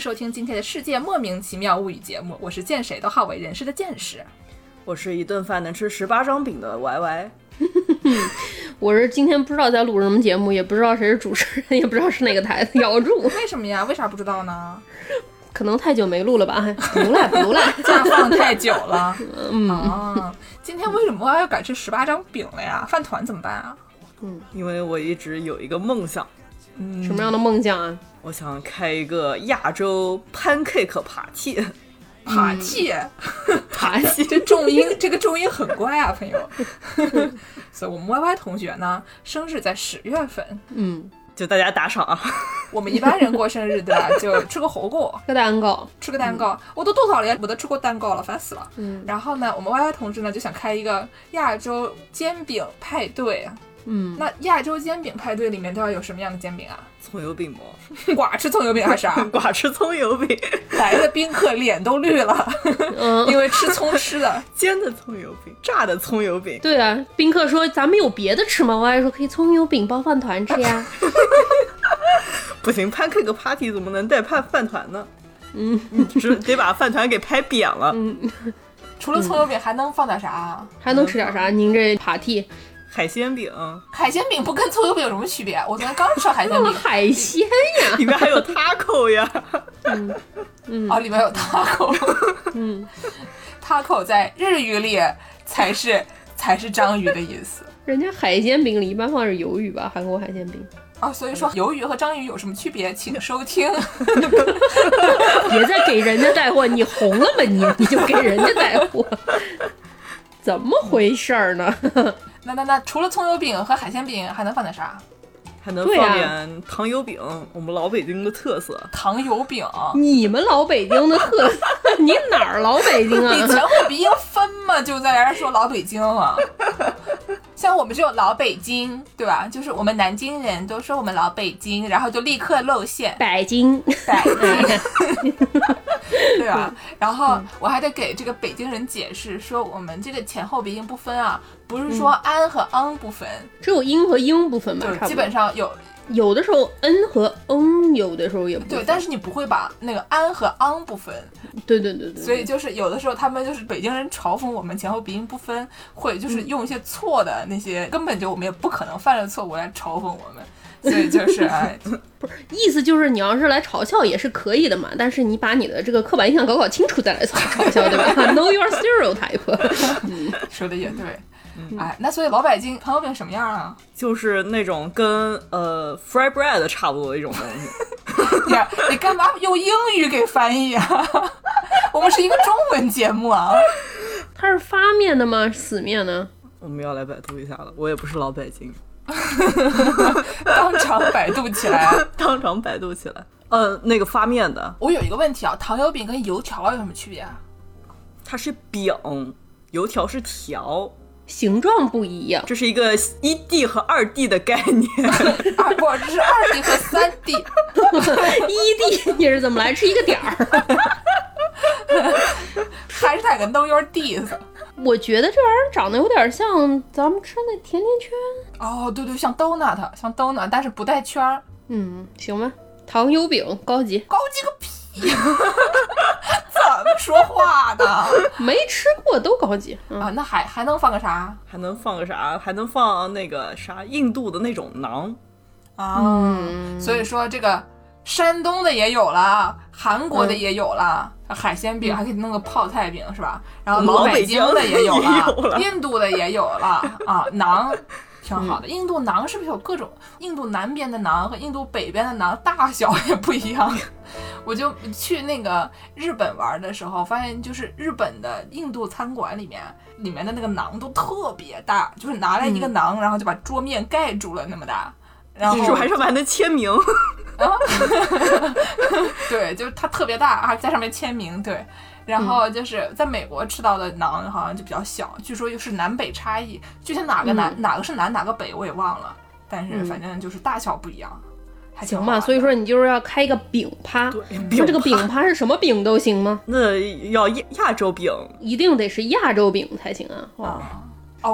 收听今天的世界莫名其妙物语节目，我是见谁都好为人师的见识。我是一顿饭能吃十八张饼的 Y Y。我是今天不知道在录什么节目，也不知道谁是主持人，也不知道是哪个台的咬住，为什么呀？为啥不知道呢？可能太久没录了吧？不赖不赖，假放太久了。嗯啊，今天为什么要改吃十八张饼了呀？饭团怎么办啊？嗯，因为我一直有一个梦想。嗯，什么样的梦想啊？我想开一个亚洲 pancake party。爬气，爬气，这重音，这个重音很怪啊，朋友。所以，我们 Y Y 同学呢，生日在十月份，嗯，就大家打赏啊。我们一般人过生日对吧？就吃个火锅，吃个蛋糕，吃个蛋糕。我都多少年我都吃过蛋糕了，烦死了。嗯。然后呢，我们 Y Y 同志呢就想开一个亚洲煎饼派对。嗯，那亚洲煎饼派对里面都要有什么样的煎饼啊？葱油饼吗？寡吃葱油饼还是啥？寡吃葱油饼。来的宾客脸都绿了，因为吃葱吃的。煎的葱油饼，炸的葱油饼。对啊，宾客说咱们有别的吃吗？我还说可以葱油饼包饭团吃呀。不行，pancake party 怎么能带饭饭团呢？嗯，是得把饭团给拍扁了。嗯，除了葱油饼还能放点啥？还能吃点啥？您这 party。海鲜饼，海鲜饼不跟葱油饼有什么区别？我昨天刚吃海鲜饼，海鲜呀，里面还有 taco 呀，嗯嗯，哦，里面有 taco，嗯，taco 在日语里才是才是章鱼的意思。人家海鲜饼里一般放是鱿鱼吧？韩国海鲜饼啊，所以说鱿鱼和章鱼有什么区别？请收听。别再给人家带货，你红了吧你？你就给人家带货，怎么回事儿呢？那那那除了葱油饼和海鲜饼，还能放点啥？还能放点糖油饼，我们老北京的特色。糖油饼，你们老北京的特色？你哪儿老北京啊？你前后鼻音分嘛，就在这说老北京啊。像我们这种老北京，对吧？就是我们南京人都说我们老北京，然后就立刻露馅。北京，北京，对吧？然后我还得给这个北京人解释说，我们这个前后鼻音不分啊，不是说安和昂不分，只有音和英不分嘛？基本上有。有的时候 n 和 n，有的时候也不对，但是你不会把那个安和昂不分。对对对对。所以就是有的时候他们就是北京人嘲讽我们前后鼻音不分，会就是用一些错的那些根本就我们也不可能犯的错误来嘲讽我们。所以就是哎，不是意思就是你要是来嘲笑也是可以的嘛，但是你把你的这个刻板印象搞搞清楚再来嘲笑，对吧？Know your stereotype。嗯，说的也对。哎，那所以老北京糖油饼什么样啊？就是那种跟呃 fry bread 差不多的一种东西。你你干嘛用英语给翻译啊？我们是一个中文节目啊。它是发面的吗？死面呢？我们要来百度一下了。我也不是老北京。当场百度起来，当场百度起来。呃，那个发面的。我有一个问题啊，糖油饼跟油条有什么区别啊？它是饼，油条是条。形状不一样，这是一个一 D 和二 D 的概念。啊不，这是二 D 和三 D。一 D 你是怎么来？是一个点儿。还是哪个 Know Your Ds？我觉得这玩意儿长得有点像咱们吃那甜甜圈。哦，对对，像 Donut，像 Donut，但是不带圈儿。嗯，行吧。糖油饼高级，高级个屁！怎么说话的？没吃过都高级啊！那还还能放个啥？还能放个啥？还能放那个啥？印度的那种馕啊！所以说这个山东的也有了，韩国的也有了，海鲜饼还可以弄个泡菜饼是吧？然后老北京的 也有了，印度的也有了啊！馕。挺好的，印度馕是不是有各种？印度南边的馕和印度北边的馕大小也不一样。我就去那个日本玩的时候，发现就是日本的印度餐馆里面，里面的那个馕都特别大，就是拿来一个馕，然后就把桌面盖住了那么大。然后还上面还能签名。对，就是它特别大，啊在上面签名。对。然后就是在美国吃到的馕好像就比较小，据说又是南北差异，具体哪个南哪个是南哪个北我也忘了，但是反正就是大小不一样，还行吧。所以说你就是要开一个饼趴，那这个饼趴是什么饼都行吗？那要亚亚洲饼，一定得是亚洲饼才行啊！哇，哦，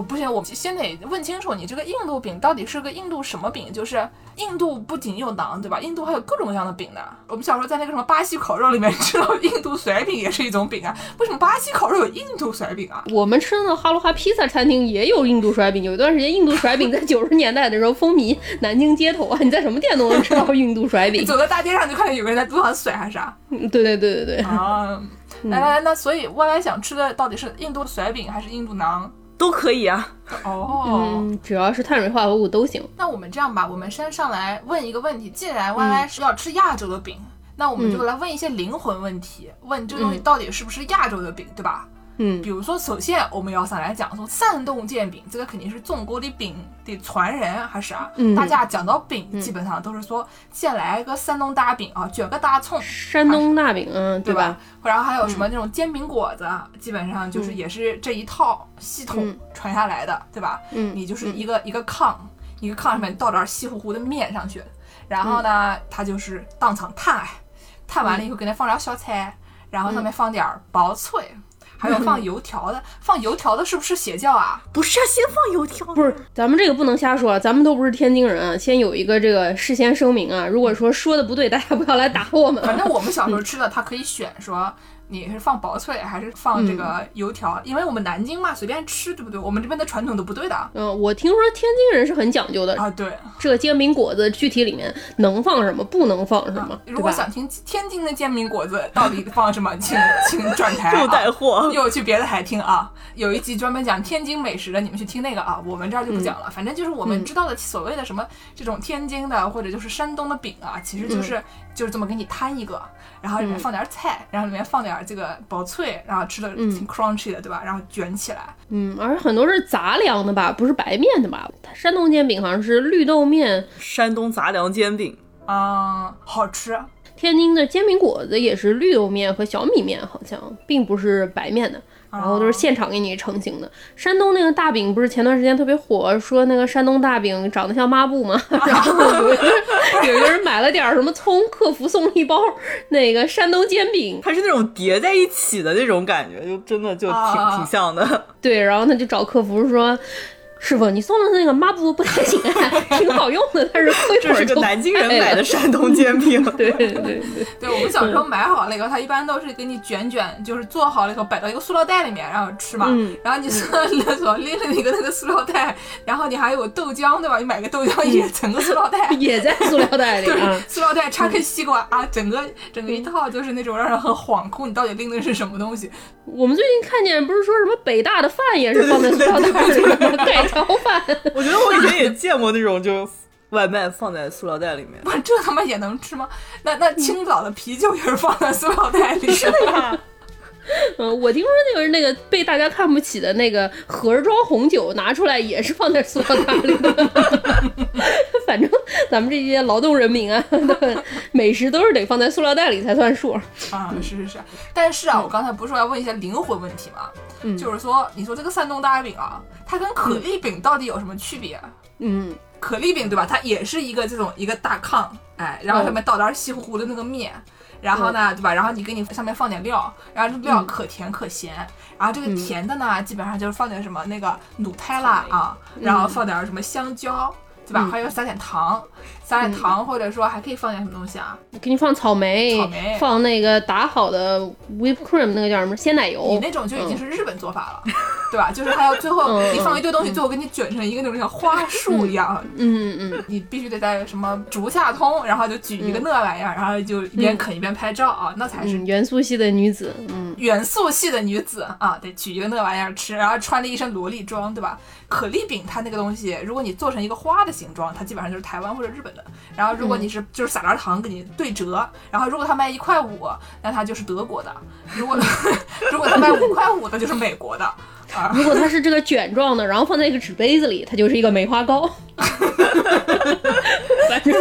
不行，我们先得问清楚，你这个印度饼到底是个印度什么饼？就是印度不仅有馕，对吧？印度还有各种各样的饼呢。我们小时候在那个什么巴西烤肉里面 吃到印度甩饼也是一种饼啊。为什么巴西烤肉有印度甩饼啊？我们吃的哈罗哈披萨餐厅也有印度甩饼。有一段时间，印度甩饼在九十年代的时候风靡南京街头啊！你在什么店都能吃到印度甩饼。走在大街上就看见有个人在路上甩，还是啥？对对对对对。啊，来来来，那所以歪歪想吃的到底是印度甩饼还是印度馕？都可以啊，哦，只要是碳水化合物都行。那我们这样吧，我们先上来问一个问题。既然 Y Y 是要吃亚洲的饼，那我们就来问一些灵魂问题，问这东西到底是不是亚洲的饼，对吧？嗯，比如说，首先我们要上来讲说山东煎饼，这个肯定是中国的饼的传人，还是啊？嗯，大家讲到饼，基本上都是说先来个山东大饼啊，卷个大葱。山东大饼，嗯，对吧？然后还有什么那种煎饼果子，基本上就是也是这一套系统传下来的，对吧？嗯，你就是一个一个炕，一个炕上面倒点稀乎乎的面上去，然后呢，它就是当场摊，摊完了以后给它放点小菜，然后上面放点薄脆。还有放油条的，放油条的是不是邪教啊？不是啊，先放油条。不是，咱们这个不能瞎说，咱们都不是天津人啊。先有一个这个事先声明啊，如果说说的不对，大家不要来打我们。反正我们小时候吃的，他可以选说。你是放薄脆还是放这个油条？因为我们南京嘛，随便吃，对不对？我们这边的传统都不对的。嗯，我听说天津人是很讲究的啊。对，这个煎饼果子具体里面能放什么，不能放什么。如果想听天津的煎饼果子到底放什么，请请转台 又带货，又去别的台听啊。有一集专门讲天津美食的，你们去听那个啊。我们这儿就不讲了。反正就是我们知道的所谓的什么这种天津的或者就是山东的饼啊，其实就是就是这么给你摊一个。然后里面放点菜，然后里面放点这个薄脆，然后吃的挺 crunchy 的，对吧？然后卷起来，嗯，而且很多是杂粮的吧，不是白面的吧？山东煎饼好像是绿豆面，山东杂粮煎饼啊，好吃。天津的煎饼果子也是绿豆面和小米面，好像并不是白面的。然后都是现场给你成型的。山东那个大饼不是前段时间特别火，说那个山东大饼长得像抹布吗？然后 有一个有个人买了点什么葱，客服送了一包那个山东煎饼，它是那种叠在一起的那种感觉，就真的就挺挺像的。对，然后他就找客服说。师傅，你送的那个抹布不太行，挺好用的，但是这是个南京人买的山东煎饼。对对对 对，我们小时候买好了以后，他一般都是给你卷卷，就是做好了以后摆到一个塑料袋里面，然后吃嘛。然后你上厕所拎着一个那个塑料袋，然后你还有豆浆，对吧？你买个豆浆也整个塑料袋，也在塑料袋里。塑料袋插根西瓜啊，整个整个一套就是那种让人很恍惚，你到底拎的是什么东西？我们最近看见不是说什么北大的饭也是放在塑料袋里吗？盖条饭。我觉得我以前也见过那种，就外卖放在塑料袋里面。不，这他妈也能吃吗？那那青岛的啤酒也是放在塑料袋里。是的呀。嗯，我听说那个那个被大家看不起的那个盒装红酒拿出来也是放在塑料袋里的。反正 咱们这些劳动人民啊，美食都是得放在塑料袋里才算数啊。是是是，但是啊，我刚才不是说要问一些灵魂问题吗？嗯，就是说，你说这个山东大饼啊，它跟可丽饼到底有什么区别？嗯，可丽饼对吧？它也是一个这种一个大炕，哎，然后上面倒点稀乎乎的那个面。然后呢，对吧？然后你给你上面放点料，然后这料可甜可咸。然后这个甜的呢，基本上就是放点什么那个努泰拉啊，然后放点什么香蕉，对吧？还有撒点糖。撒点糖，或者说还可以放点什么东西啊？给你放草莓，草莓，放那个打好的 whipped cream，那个叫什么鲜奶油？你那种就已经是日本做法了，对吧？就是还要最后你放一堆东西，最后给你卷成一个那种像花束一样。嗯嗯嗯。你必须得在什么竹下通，然后就举一个那玩意儿，然后就一边啃一边拍照啊，那才是元素系的女子。嗯，元素系的女子啊，得举一个那玩意儿吃，然后穿了一身萝莉装，对吧？可丽饼它那个东西，如果你做成一个花的形状，它基本上就是台湾或者日本的。然后如果你是就是撒点糖给你对折，然后如果它卖一块五，那它就是德国的；如果 如果它卖五块五，那就是美国的。啊，如果它是这个卷状的，然后放在一个纸杯子里，它就是一个梅花糕。反正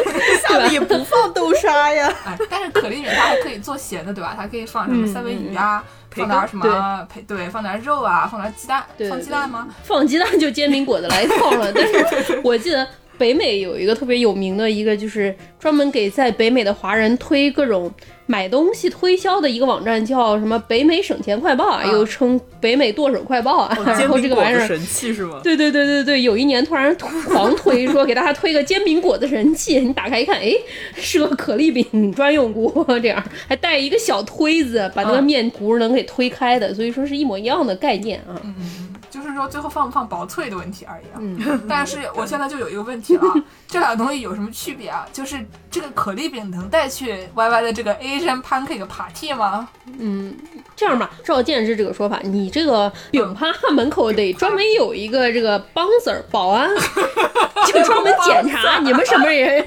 下面也不放豆沙呀。哎，但是可丽饼它还可以做咸的，对吧？它可以放什么三文鱼啊。放点什么？配对，放点肉啊，放点鸡蛋。放鸡蛋吗？放鸡蛋就煎饼果子来一套了。但是我记得北美有一个特别有名的一个，就是专门给在北美的华人推各种买东西推销的一个网站，叫什么“北美省钱快报”啊，啊又称“北美剁手快报”啊。然后这个玩意儿，神器是吗？对对对对对，有一年突然狂推说给大家推个煎饼果子神器，你打开一看，哎，是个可丽饼专用锅，这样还带一个小推子，把那个嗯面糊能给推开的，所以说是一模一样的概念啊。嗯就是说最后放不放薄脆的问题而已啊。嗯，但是我现在就有一个问题了，这俩东西有什么区别啊？就是这个可丽饼能带去 Y Y 的这个 Asian pancake party 吗？嗯这样吧，照剑之这个说法，你这个饼趴门口得专门有一个这个 bouncer 保安，就专门检查你们什么人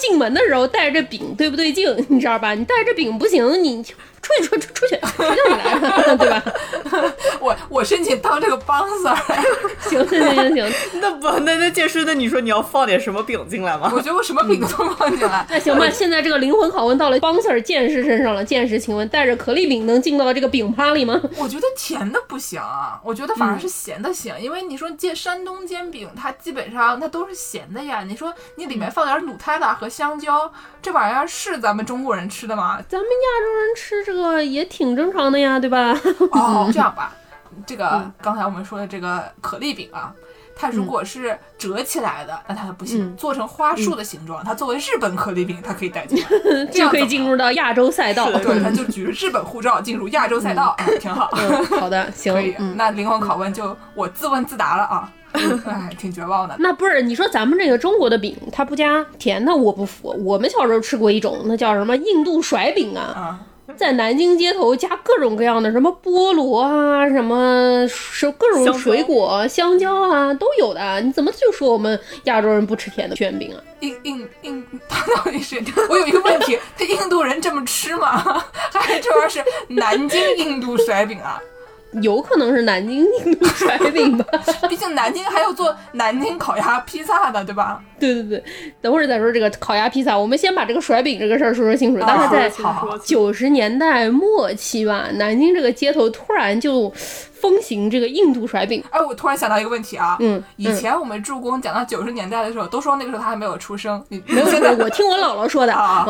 进门的时候带着这饼对不对劲，你知道吧？你带着饼不行，你出去出出出去，谁叫你来的，对吧？我我申请当这个 bouncer，行行行行，那不，那那剑师，那你说你要放点什么饼进来吗？我觉得我什么饼都放进来。那行吧，现在这个灵魂拷问到了 bouncer 剑士身上了，剑士，请问带着可丽饼能进到这个饼趴里吗？我觉得甜的不行啊，我觉得反而是咸的行，因为你说煎山东煎饼，它基本上它都是咸的呀。你说你里面放点鲁泰达和香蕉，这玩意儿是咱们中国人吃的吗？咱们亚洲人吃这个也挺正常的呀，对吧？哦，这样吧，这个刚才我们说的这个可丽饼啊，它如果是折起来的，那它不行；嗯做成花束的形状，它作为日本可丽饼，它可以带进来，这就可以进入到亚洲赛道。对，它就举着日本护照进入亚洲赛道，哎，挺好。嗯，好的，行可以，，嗯。那灵魂拷问就我自问自答了啊，哎，挺绝望的。那不是你说咱们这个中国的饼，它不加甜的，我不服。我们小时候吃过一种，那叫什么印度甩饼啊，啊，在南京街头加各种各样的什么菠萝啊，什么是各种水果、香蕉啊都有的。你怎么就说我们亚洲人不吃甜的卷饼啊？印印印，他到底是？我有一个问题，他印度人这么吃吗？还是这玩意儿是南京印度甩饼啊？有可能是南京印度甩饼吧？毕竟南京还有做南京烤鸭披萨的，对吧？对对对，等会儿再说这个烤鸭披萨，我们先把这个甩饼这个事儿说说清楚。大概在九十年代末期吧，南京这个街头突然就风行这个印度甩饼。哎，我突然想到一个问题啊，嗯，以前我们助攻讲到九十年代的时候，都说那个时候他还没有出生，你没有，现在 我听我姥姥说的。啊，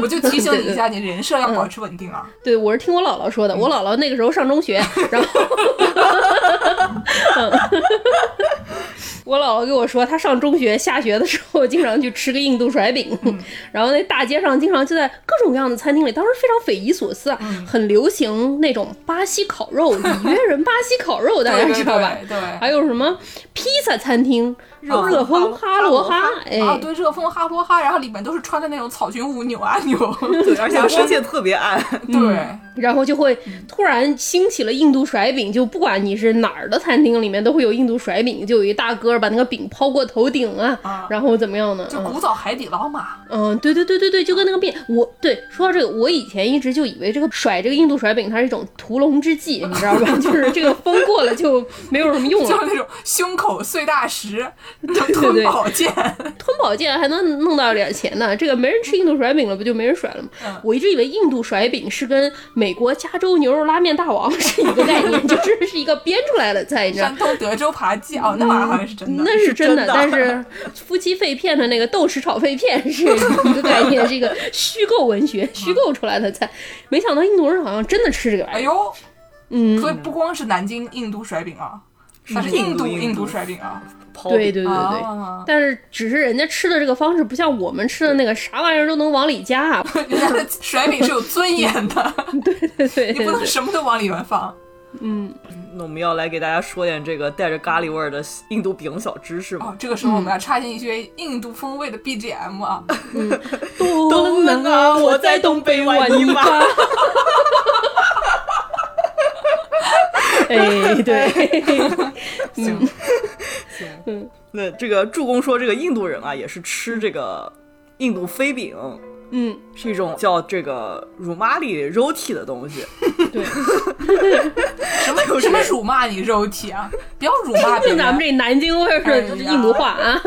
我就提醒你一下，你人设要保持稳定啊。对，我是听我姥姥说的。我姥姥那个时候上中学，然后，嗯我姥姥跟我说，她上中学下学的时候，经常去吃个印度甩饼，然后那大街上经常就在各种各样的餐厅里，当时非常匪夷所思啊，很流行那种巴西烤肉，里约人巴西烤肉，大家知道吧？对对。还有什么披萨餐厅，热热风哈罗哈，哎，啊，对，热风哈罗哈，然后里面都是穿的那种草裙舞扭啊扭，对，而且光线特别暗。对，然后就会突然兴起了印度甩饼，就不管你是哪儿的餐厅里面都会有印度甩饼，就有一大哥把那个饼抛过头顶啊，啊然后怎么样呢？就嗯古早海底捞嘛。嗯，对对对对对，就跟那个面，我对说到这个，我以前一直就以为这个甩这个印度甩饼它是一种屠龙之计，你知道吧？就是这个风过了就没有什么用了，就是那种胸口碎大石，就对吞对宝剑。吞宝剑还能弄到点钱呢。这个没人吃印度甩饼了，不就没人甩了吗？嗯我一直以为印度甩饼是跟美国加州牛肉拉面大王是一个概念，就是是一个编出来的菜，你知道吗山东德州扒鸡哦，那玩意儿好像是真的。那是 真的，是真的但是夫妻肺片的那个豆豉炒肺片是一个概念，是一个虚构文学、虚构出来的菜。没想到印度人好像真的吃这个玩意儿。哎呦，嗯，所以不光是南京印度甩饼啊，它是印度印度甩饼啊。抛对对对对。啊，但是只是人家吃的这个方式不像我们吃的那个啥玩意儿都能往里加，啊 人家的甩饼是有尊严的，对对对你不能，什么都往里面放。嗯，那我们要来给大家说点这个带着咖喱味儿的印度饼小知识哦吗？，这个时候我们要插进一些印度风味的 BGM 啊。嗯东南啊，我在东北玩泥巴。哎，对，行，行。那这个助攻说，这个印度人啊，也是吃这个印度飞饼，嗯，是一种叫这个辱骂里肉体的东西。对，什么就是什么辱骂你肉体啊？不要辱骂别就咱们，这南京味儿的印度话啊，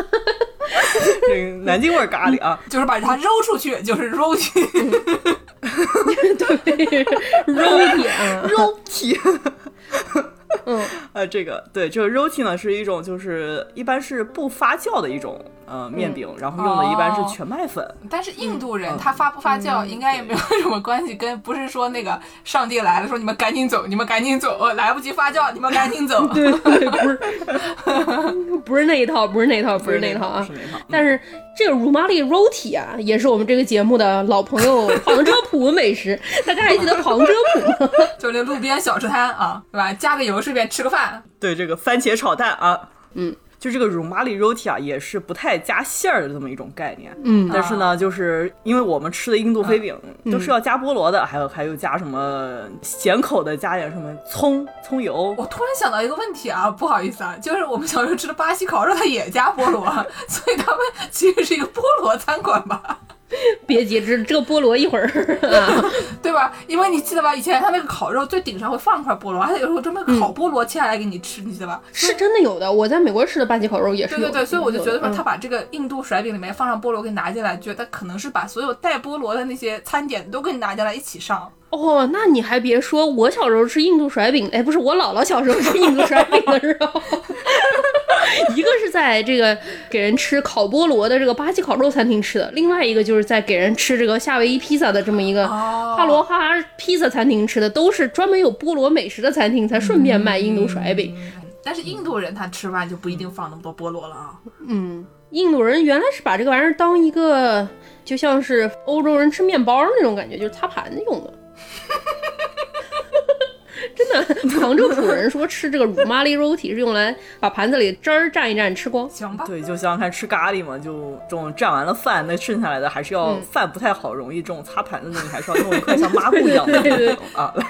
这个南京味儿咖喱啊，就是把它揉出去，就是肉体。对，肉体啊，肉体。嗯，呃，这个对，这个 roti 呢是一种就是一般是不发酵的一种呃面饼，然后用的一般是全麦粉。但是印度人他发不发酵应该也没有什么关系，跟不是说那个上帝来了说你们赶紧走，你们赶紧走，来不及发酵，你们赶紧走。对对，不是 不是那一套，不是那一套，不是那一套啊。是那套。但是这个 rumali roti 啊，也是我们这个节目的老朋友 旁遮普美食，大家还记得旁遮普吗？就那路边小吃摊啊，对吧？加个油，顺便吃个饭。对，这个番茄炒蛋啊，嗯。就这个 rumali roti 啊，也是不太加馅儿的这么一种概念。嗯，但是呢，就是因为我们吃的印度飞饼都是要加菠萝的，还有还有加什么咸口的，加点什么葱葱油。我突然想到一个问题啊，不好意思啊，就是我们小时候吃的巴西烤肉，它也加菠萝，所以他们其实是一个菠萝餐馆吧。别急，这这个菠萝一会儿，对吧？因为你记得吧，以前他那个烤肉最顶上会放块菠萝，而且有时候专门烤菠萝切下来给你吃，你记得吧？是真的有的，我在美国吃的巴西烤肉也是。对对对，所以我就觉得说，他把这个印度甩饼里面放上菠萝给拿进来，觉得可能是把所有带菠萝的那些餐点都给你拿进来一起上。哦，那你还别说，我小时候吃印度甩饼，哎，不是我姥姥小时候吃印度甩饼的时候，一个是在这个给人吃烤菠萝的这个巴西烤肉餐厅吃的，另外一个就是在给人吃这个夏威夷披萨的这么一个哈罗哈披萨餐厅吃的，都是专门有菠萝美食的餐厅才顺便卖印度甩饼。但是印度人他吃饭就不一定放那么多菠萝了啊。嗯，印度人原来是把这个玩意儿当一个，就像是欧洲人吃面包那种感觉，就是擦盘子用的。真的，杭州普人说吃这个乳麻里肉体是用来把盘子里汁儿蘸一蘸吃光。行吧。对，就像看吃咖喱嘛，就这种蘸完了饭，那剩下来的还是要饭不太好，容易这种擦盘子的，你还是要弄一块像抹布一样的 对对 啊来。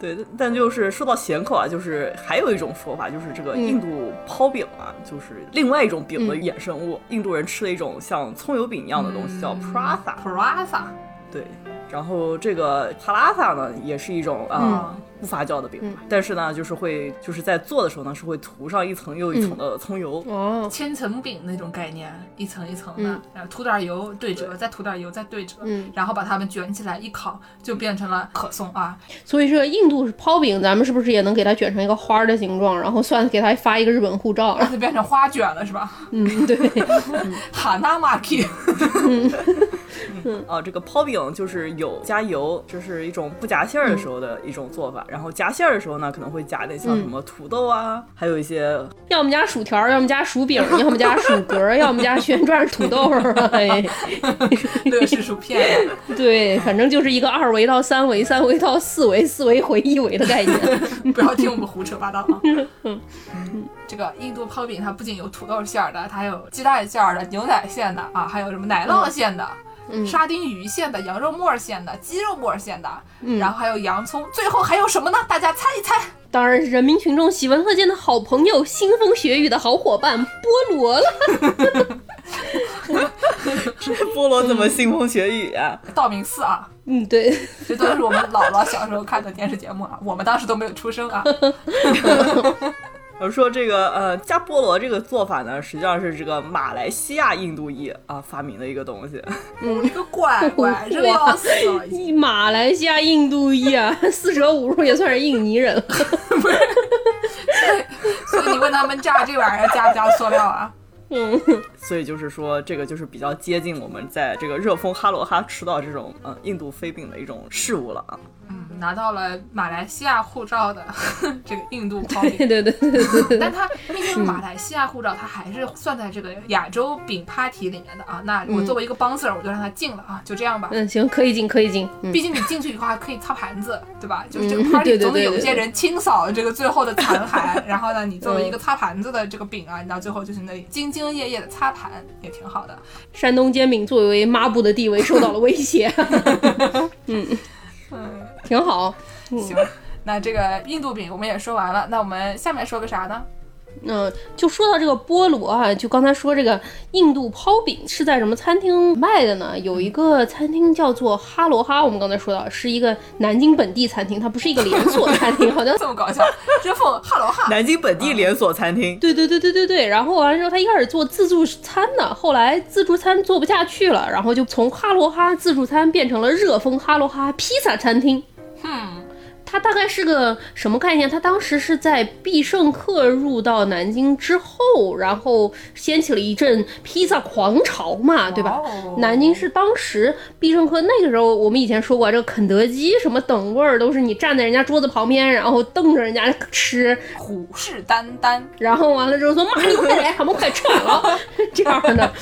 对，但就是说到咸口啊，就是还有一种说法，就是这个印度泡饼啊，就是另外一种饼的衍生物，印度人吃的一种像葱油饼一样的东西，叫 prasa。prasa。对，然后这个帕拉萨呢，也是一种啊。不发酵的饼，但是呢，就是会就是在做的时候呢，是会涂上一层又一层的葱油。哦，千层饼那种概念，一层一层的，然后涂点油对折，再涂点油再对折，嗯，然后把它们卷起来一烤，就变成了可颂啊。所以这个印度泡饼，咱们是不是也能给它卷成一个花的形状，然后算给它发一个日本护照，让它变成花卷了是吧？嗯，对，哈纳马基。嗯，哦，这个泡饼就是有加油，就是一种不夹馅儿的时候的一种做法。然后夹馅儿的时候呢，可能会夹点像什么土豆啊，还有一些，要么加薯条，要么加薯饼，要么加薯格，要么加旋转土豆，哎，乐事薯片。对，反正就是一个二维到三维，三维到四维，四维回一维的概念。不要听我们胡扯八道啊。嗯，这个印度泡饼它不仅有土豆馅儿的，它还有鸡蛋馅儿的、牛奶馅的啊，还有什么奶酪馅的。沙丁鱼馅的、羊肉沫馅的、鸡肉沫馅的，然后还有洋葱，最后还有什么呢？大家猜一猜。当然是人民群众喜闻乐见的好朋友、腥风血雨的好伙伴菠萝了。这 菠萝怎么腥风血雨啊？道明寺啊，嗯，对，这都是我们姥姥小时候看的电视节目啊，我们当时都没有出生啊。我说这个呃加菠萝这个做法呢，实际上是这个马来西亚印度裔啊发明的一个东西。嗯，你个乖乖，这个要死了！马来西亚印度裔啊，四舍五入也算是印尼人了。不是，所以你问他们加这玩意儿加不加塑料啊？嗯，所以就是说，这个就是比较接近我们在这个热风哈罗哈吃到这种嗯印度飞饼的一种事物了啊。嗯，拿到了马来西亚护照的 这个印度泡饼，对对对对对。但它 毕竟马来西亚护照，他还是算在这个亚洲饼 party 里面的啊。那我作为一个 bouncer，我就让他进了啊，就这样吧。嗯，行，可以进，可以进。毕竟你进去以后还可以擦盘子，对吧？就是这个 party 总得有一些人清扫这个最后的残骸，然后呢，你作为一个擦盘子的这个饼啊，你到最后就是那里兢兢业业的擦盘，也挺好的。山东煎饼作为抹布的地位受到了威胁。挺好。行，那这个印度饼我们也说完了，那我们下面说个啥呢？嗯，就说到这个菠萝啊，就刚才说这个印度泡饼是在什么餐厅卖的呢？有一个餐厅叫做哈罗哈，我们刚才说到是一个南京本地餐厅，它不是一个连锁餐厅，好像这么搞笑。这凤哈罗哈，南京本地连锁餐厅。对对对对对对。然后完了之后，他一开始做自助餐的，后来自助餐做不下去了，然后就从哈罗哈自助餐变成了热风哈罗哈披萨餐厅。嗯。它大概是个什么概念？它当时是在必胜客入到南京之后，然后掀起了一阵披萨狂潮嘛，对吧？南京是当时必胜客那个时候，我们以前说过，这个肯德基什么等位儿都是你站在人家桌子旁边，然后瞪着人家吃，虎视眈眈，然后完了之后说妈，你快来，我们快吃完了，这样的。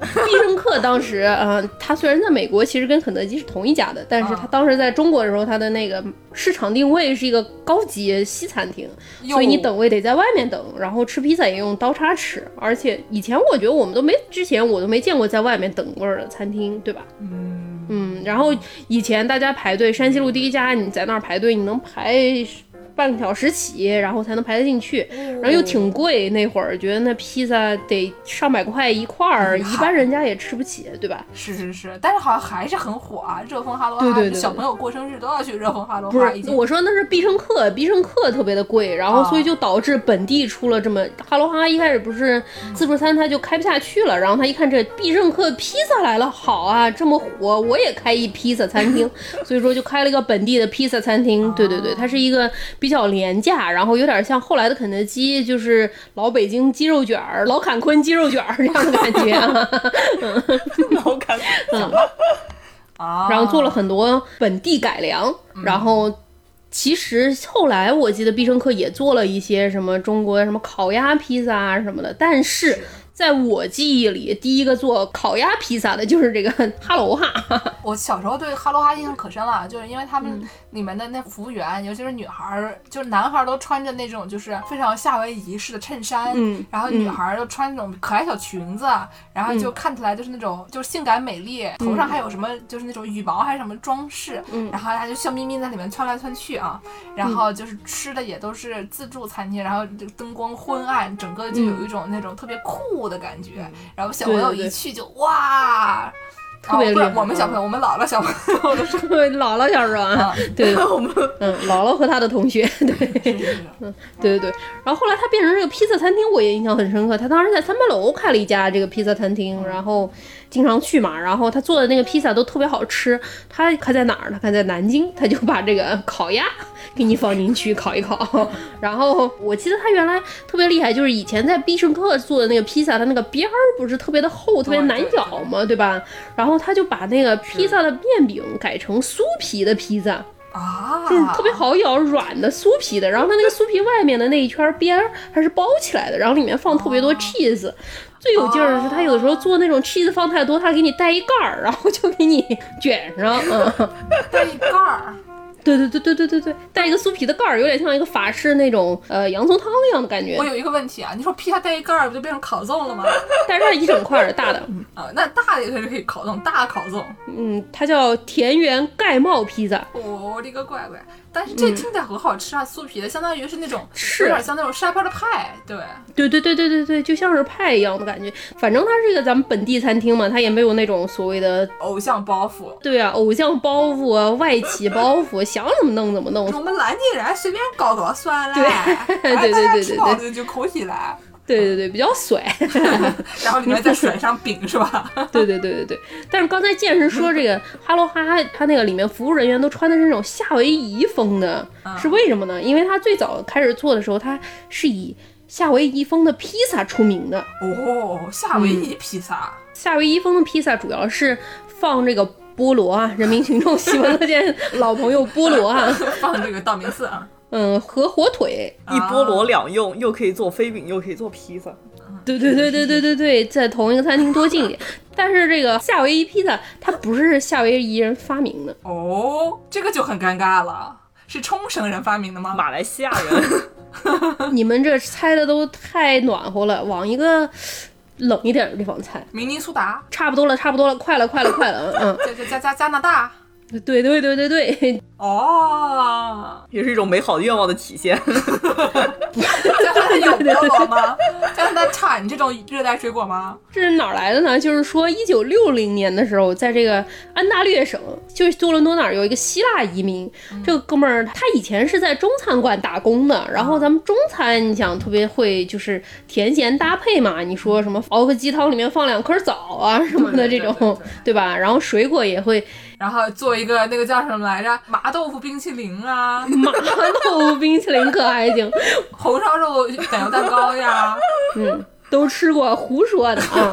必胜客当时，呃，它虽然在美国其实跟肯德基是同一家的，但是它当时在中国的时候，它的那个市场定位是一个高级西餐厅，所以你等位得在外面等，然后吃披萨也用刀叉吃，而且以前我觉得我们都没，之前我都没见过在外面等位的餐厅，对吧？嗯嗯，然后以前大家排队，山西路第一家，你在那儿排队，你能排。半个小时起，然后才能排得进去，然后又挺贵。那会儿觉得那披萨得上百块一块儿，一般人家也吃不起，对吧？是是是，但是好像还是很火啊！热风哈罗哈，对对对，小朋友过生日都要去热风哈罗哈。不是，我说那是必胜客，必胜客特别的贵，然后所以就导致本地出了这么哈罗哈。一开始不是自助餐，他就开不下去了，然后他一看这必胜客披萨来了，好啊，这么火，我也开一披萨餐厅，所以说就开了一个本地的披萨餐厅。对对对，它是一个比。比较廉价，然后有点像后来的肯德基，就是老北京鸡肉卷儿、老坎昆鸡肉卷儿这样的感觉。老坎昆啊，然后做了很多本地改良。然后其实后来我记得必胜客也做了一些什么中国什么烤鸭披萨啊什么的，但是。在我记忆里，第一个做烤鸭披萨的就是这个哈罗哈。我小时候对哈罗哈印象可深了，就是因为他们里面的那服务员，尤其是女孩儿，就是男孩儿都穿着那种就是非常夏威夷式的衬衫，嗯，然后女孩儿都穿那种可爱小裙子，然后就看起来就是那种就是性感美丽，头上还有什么就是那种羽毛还是什么装饰，嗯，然后他就笑眯眯在里面窜来窜去啊，然后就是吃的也都是自助餐厅，然后灯光昏暗，整个就有一种那种特别酷。的感觉，然后小朋友一去就哇，特别厉害。我们小朋友，我们姥姥小朋友的时候，姥姥小时候啊，对，我们嗯，姥姥和他的同学，对，嗯，对对对。然后后来他变成这个披萨餐厅，我也印象很深刻。他当时在三八楼开了一家这个披萨餐厅，然后。经常去嘛，然后他做的那个披萨都特别好吃。他开在哪儿呢？开在南京，他就把这个烤鸭给你放进去烤一烤。然后我记得他原来特别厉害，就是以前在必胜客做的那个披萨，它那个边儿不是特别的厚，特别难咬嘛，对吧？然后他就把那个披萨的面饼改成酥皮的披萨啊，就是特别好咬，软的酥皮的。然后他那个酥皮外面的那一圈边儿还是包起来的，然后里面放特别多 cheese。最有劲儿的是，他有的时候做那种 cheese 放太多，他给你带一盖儿，然后就给你卷上，嗯，带一盖儿。对对对对对对对，带一个酥皮的盖儿，有点像一个法式那种呃洋葱汤那样的感觉。我有一个问题啊，你说披萨带一盖儿，不就变成烤粽了吗？但是它是一整块的大的 啊，那大的也是可以烤粽，大烤粽。嗯，它叫田园盖帽披萨。我的个乖乖！但是这听起来很好吃啊，酥皮的，相当于是那种是有点像那种沙包的派，对。对对对对对对，就像是派一样的感觉。反正它是一个咱们本地餐厅嘛，它也没有那种所谓的偶像包袱。对啊，偶像包袱啊，外企包袱，想怎么弄怎么弄。我们南京人随便搞搞算了，对对对对对对，就可以了。对对对，比较甩，然后里面再甩上饼是吧？对对对对对。但是刚才健身说这个哈喽哈，他那个里面服务人员都穿的是那种夏威夷风的，是为什么呢？因为他最早开始做的时候，他是以夏威夷风的披萨出名的。哦，夏威夷披萨，夏威夷风的披萨主要是放这个菠萝啊，人民群众喜闻乐见，老朋友菠萝啊，放这个道明寺啊。嗯，和火腿一菠萝两用，又可以做飞饼，又可以做披萨。对对对对对对对，在同一个餐厅多近一点。但是这个夏威夷披萨，它不是夏威夷人发明的哦，这个就很尴尬了。是冲绳人发明的吗？马来西亚人。你们这猜的都太暖和了，往一个冷一点的地方猜。明尼苏达。差不多了，差不多了，快了，快了，快了。嗯。加加加加拿大。对对对对对，哦，也是一种美好的愿望的体现。加拿大有菠萝吗？加拿大产这种热带水果吗？这是哪来的呢？就是说，一九六零年的时候，在这个安大略省，就是多伦多那儿有一个希腊移民，这个哥们儿他以前是在中餐馆打工的，然后咱们中餐你想特别会就是甜咸搭配嘛，你说什么熬个鸡汤里面放两颗枣啊什么的这种，对吧？然后水果也会。然后做一个那个叫什么来着，麻豆腐冰淇淋啊，麻豆腐冰淇淋可还行，红烧肉奶油蛋糕呀，嗯，都吃过，胡说的啊。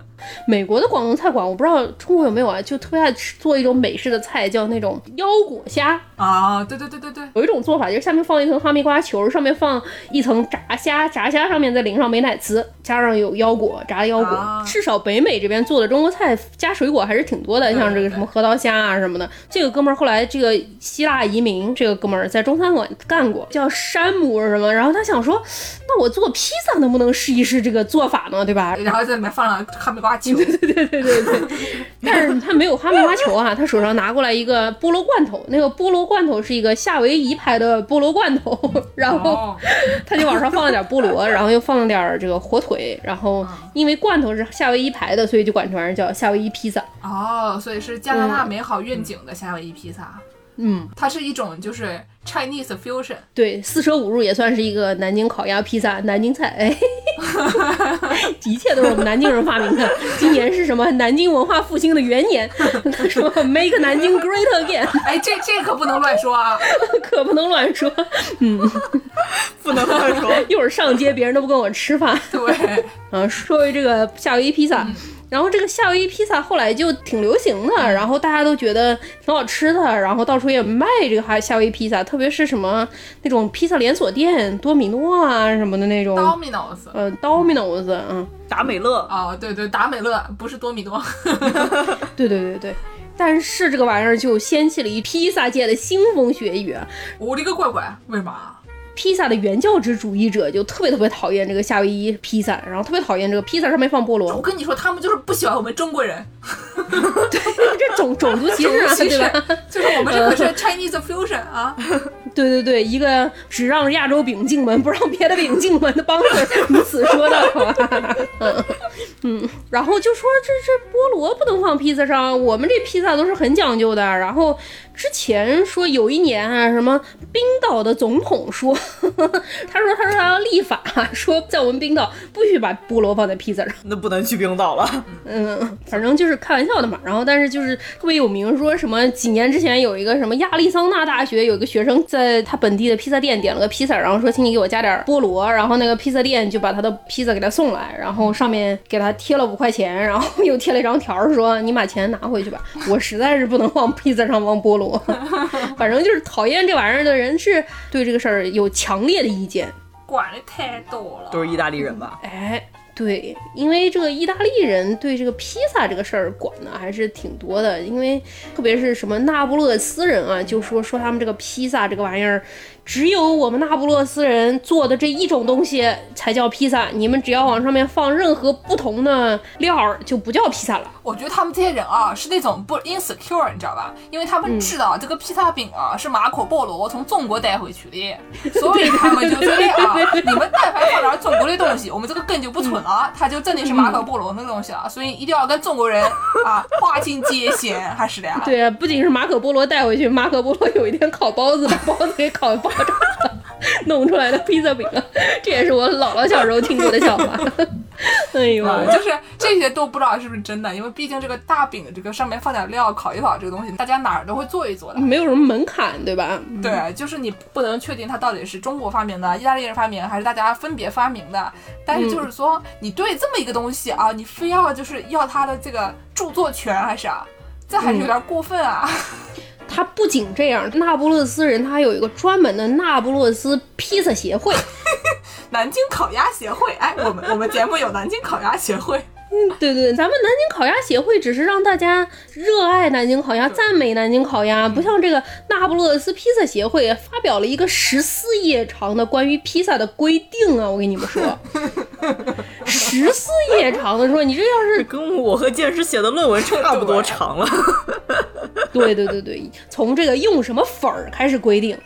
美国的广东菜馆，我不知道中国有没有啊，就特别爱吃做一种美式的菜，叫那种腰果虾。啊，对对对对对，有一种做法就是下面放一层哈密瓜球，上面放一层炸虾，炸虾上面再淋上美乃滋，加上有腰果，炸的腰果。啊至少北美这边做的中国菜加水果还是挺多的，像这个什么核桃虾啊什么的。这个哥们儿后来这个希腊移民，这个哥们儿在中餐馆干过，叫山姆什么，然后他想说，那我做披萨能不能试一试这个做法呢？对吧？然后在里面放上哈密瓜球，对对对对对，但是他没有哈密瓜球啊，他手上拿过来一个菠萝罐头，那个菠萝罐头是一个夏威夷牌的菠萝罐头，然后哦。他就往上放了点菠萝，然后又放了点这个火腿，然后因为罐头是夏威夷牌的，所以就管这玩意儿叫夏威夷披萨。哦，所以是加拿大美好愿景的夏威夷披萨，嗯，它是一种就是 Chinese fusion，对，四舍五入也算是一个南京烤鸭披萨，南京菜，哎，一切都是我们南京人发明的。今年是什么？南京文化复兴的元年，他 说 Make 南京 Great Again，哎，这这可不能乱说啊，可不能乱说。嗯不能乱说。一会儿上街，别人都不跟我吃饭。对，啊，说回这个夏威夷披萨，然后这个夏威夷披萨后来就挺流行的，然后大家都觉得挺好吃的，然后到处也卖这个夏夏威夷披萨，特别是什么那种披萨连锁店，多米诺啊什么的那种，Domino's。呃，Domino's，嗯，达美乐哦，对对，达美乐不是多米多，对对对对。但是这个玩意儿就掀起了一披萨界的腥风血雨啊！我的个乖乖，为嘛？披萨的原教旨主义者就特别特别讨厌这个夏威夷披萨，然后特别讨厌这个披萨上面放菠萝我，跟你说，他们就是不喜欢我们中国人，对这种种族歧视啊，其实对吧？就是我们这个是 Chinese fusion 啊，对对对，一个只让亚洲饼进门，不让别的饼进门的帮子如此说道 嗯，然后就说这这菠萝不能放披萨上，我们这披萨都是很讲究的。然后之前说有一年啊，什么冰岛的总统说，他说他说他要立法，说在我们冰岛不许把菠萝放在披萨上。那不能去冰岛了。嗯，反正就是开玩笑的嘛。然后，但是就是特别有名，说什么几年之前有一个什么亚利桑那大学有一个学生在他本地的披萨店点了个披萨，然后说请你给我加点菠萝，然后那个披萨店就把他的披萨给他送来，然后上面给他贴了五块钱，然后又贴了一张条儿说你把钱拿回去吧，我实在是不能往披萨上放菠萝。反正就是讨厌这玩意儿的人是对这个事儿有强烈的意见。管的太多了。都是意大利人吧？哎，对，因为这个意大利人对这个披萨这个事儿管的还是挺多的，因为特别是什么那不勒斯人啊，就说说他们这个披萨这个玩意儿，只有我们那不勒斯人做的这一种东西才叫披萨，你们只要往上面放任何不同的料儿，就不叫披萨了。我觉得他们这些人啊，是那种不 insecure，你知道吧？因为他们知道这个披萨饼啊是马可波罗从中国带回去的，所以他们就觉得啊，你们但凡放点中国的东西，我们这个根就不存了，它就真的是马可波罗那个东西了。所以一定要跟中国人啊划清界限，还是的呀。对啊，不仅是马可波罗带回去，马可波罗有一天烤包子，把包子给烤爆 弄出来的披萨饼，这也是我姥姥小时候听过的笑话。哎呦，啊，就是这些都不知道是不是真的，因为毕竟这个大饼这个上面放点料烤一烤这个东西，大家哪儿都会做一做的。没有什么门槛，对吧？对，就是你不能确定它到底是中国发明的、意大利人发明，还是大家分别发明的。但是就是说，你对这么一个东西啊，你非要就是要它的这个著作权，还是啊，这还是有点过分啊。他不仅这样，那不勒斯人他还有一个专门的那不勒斯披萨协会。南京烤鸭协会，哎，我们我们节目有南京烤鸭协会。对对，咱们南京烤鸭协会只是让大家热爱南京烤鸭，赞美南京烤鸭，不像这个那不勒斯披萨协会发表了一个十四页长的关于披萨的规定啊！我跟你们说，十四页长的说，你这要是跟我和剑师写的论文差不多长了。对对对对，从这个用什么粉儿开始规定，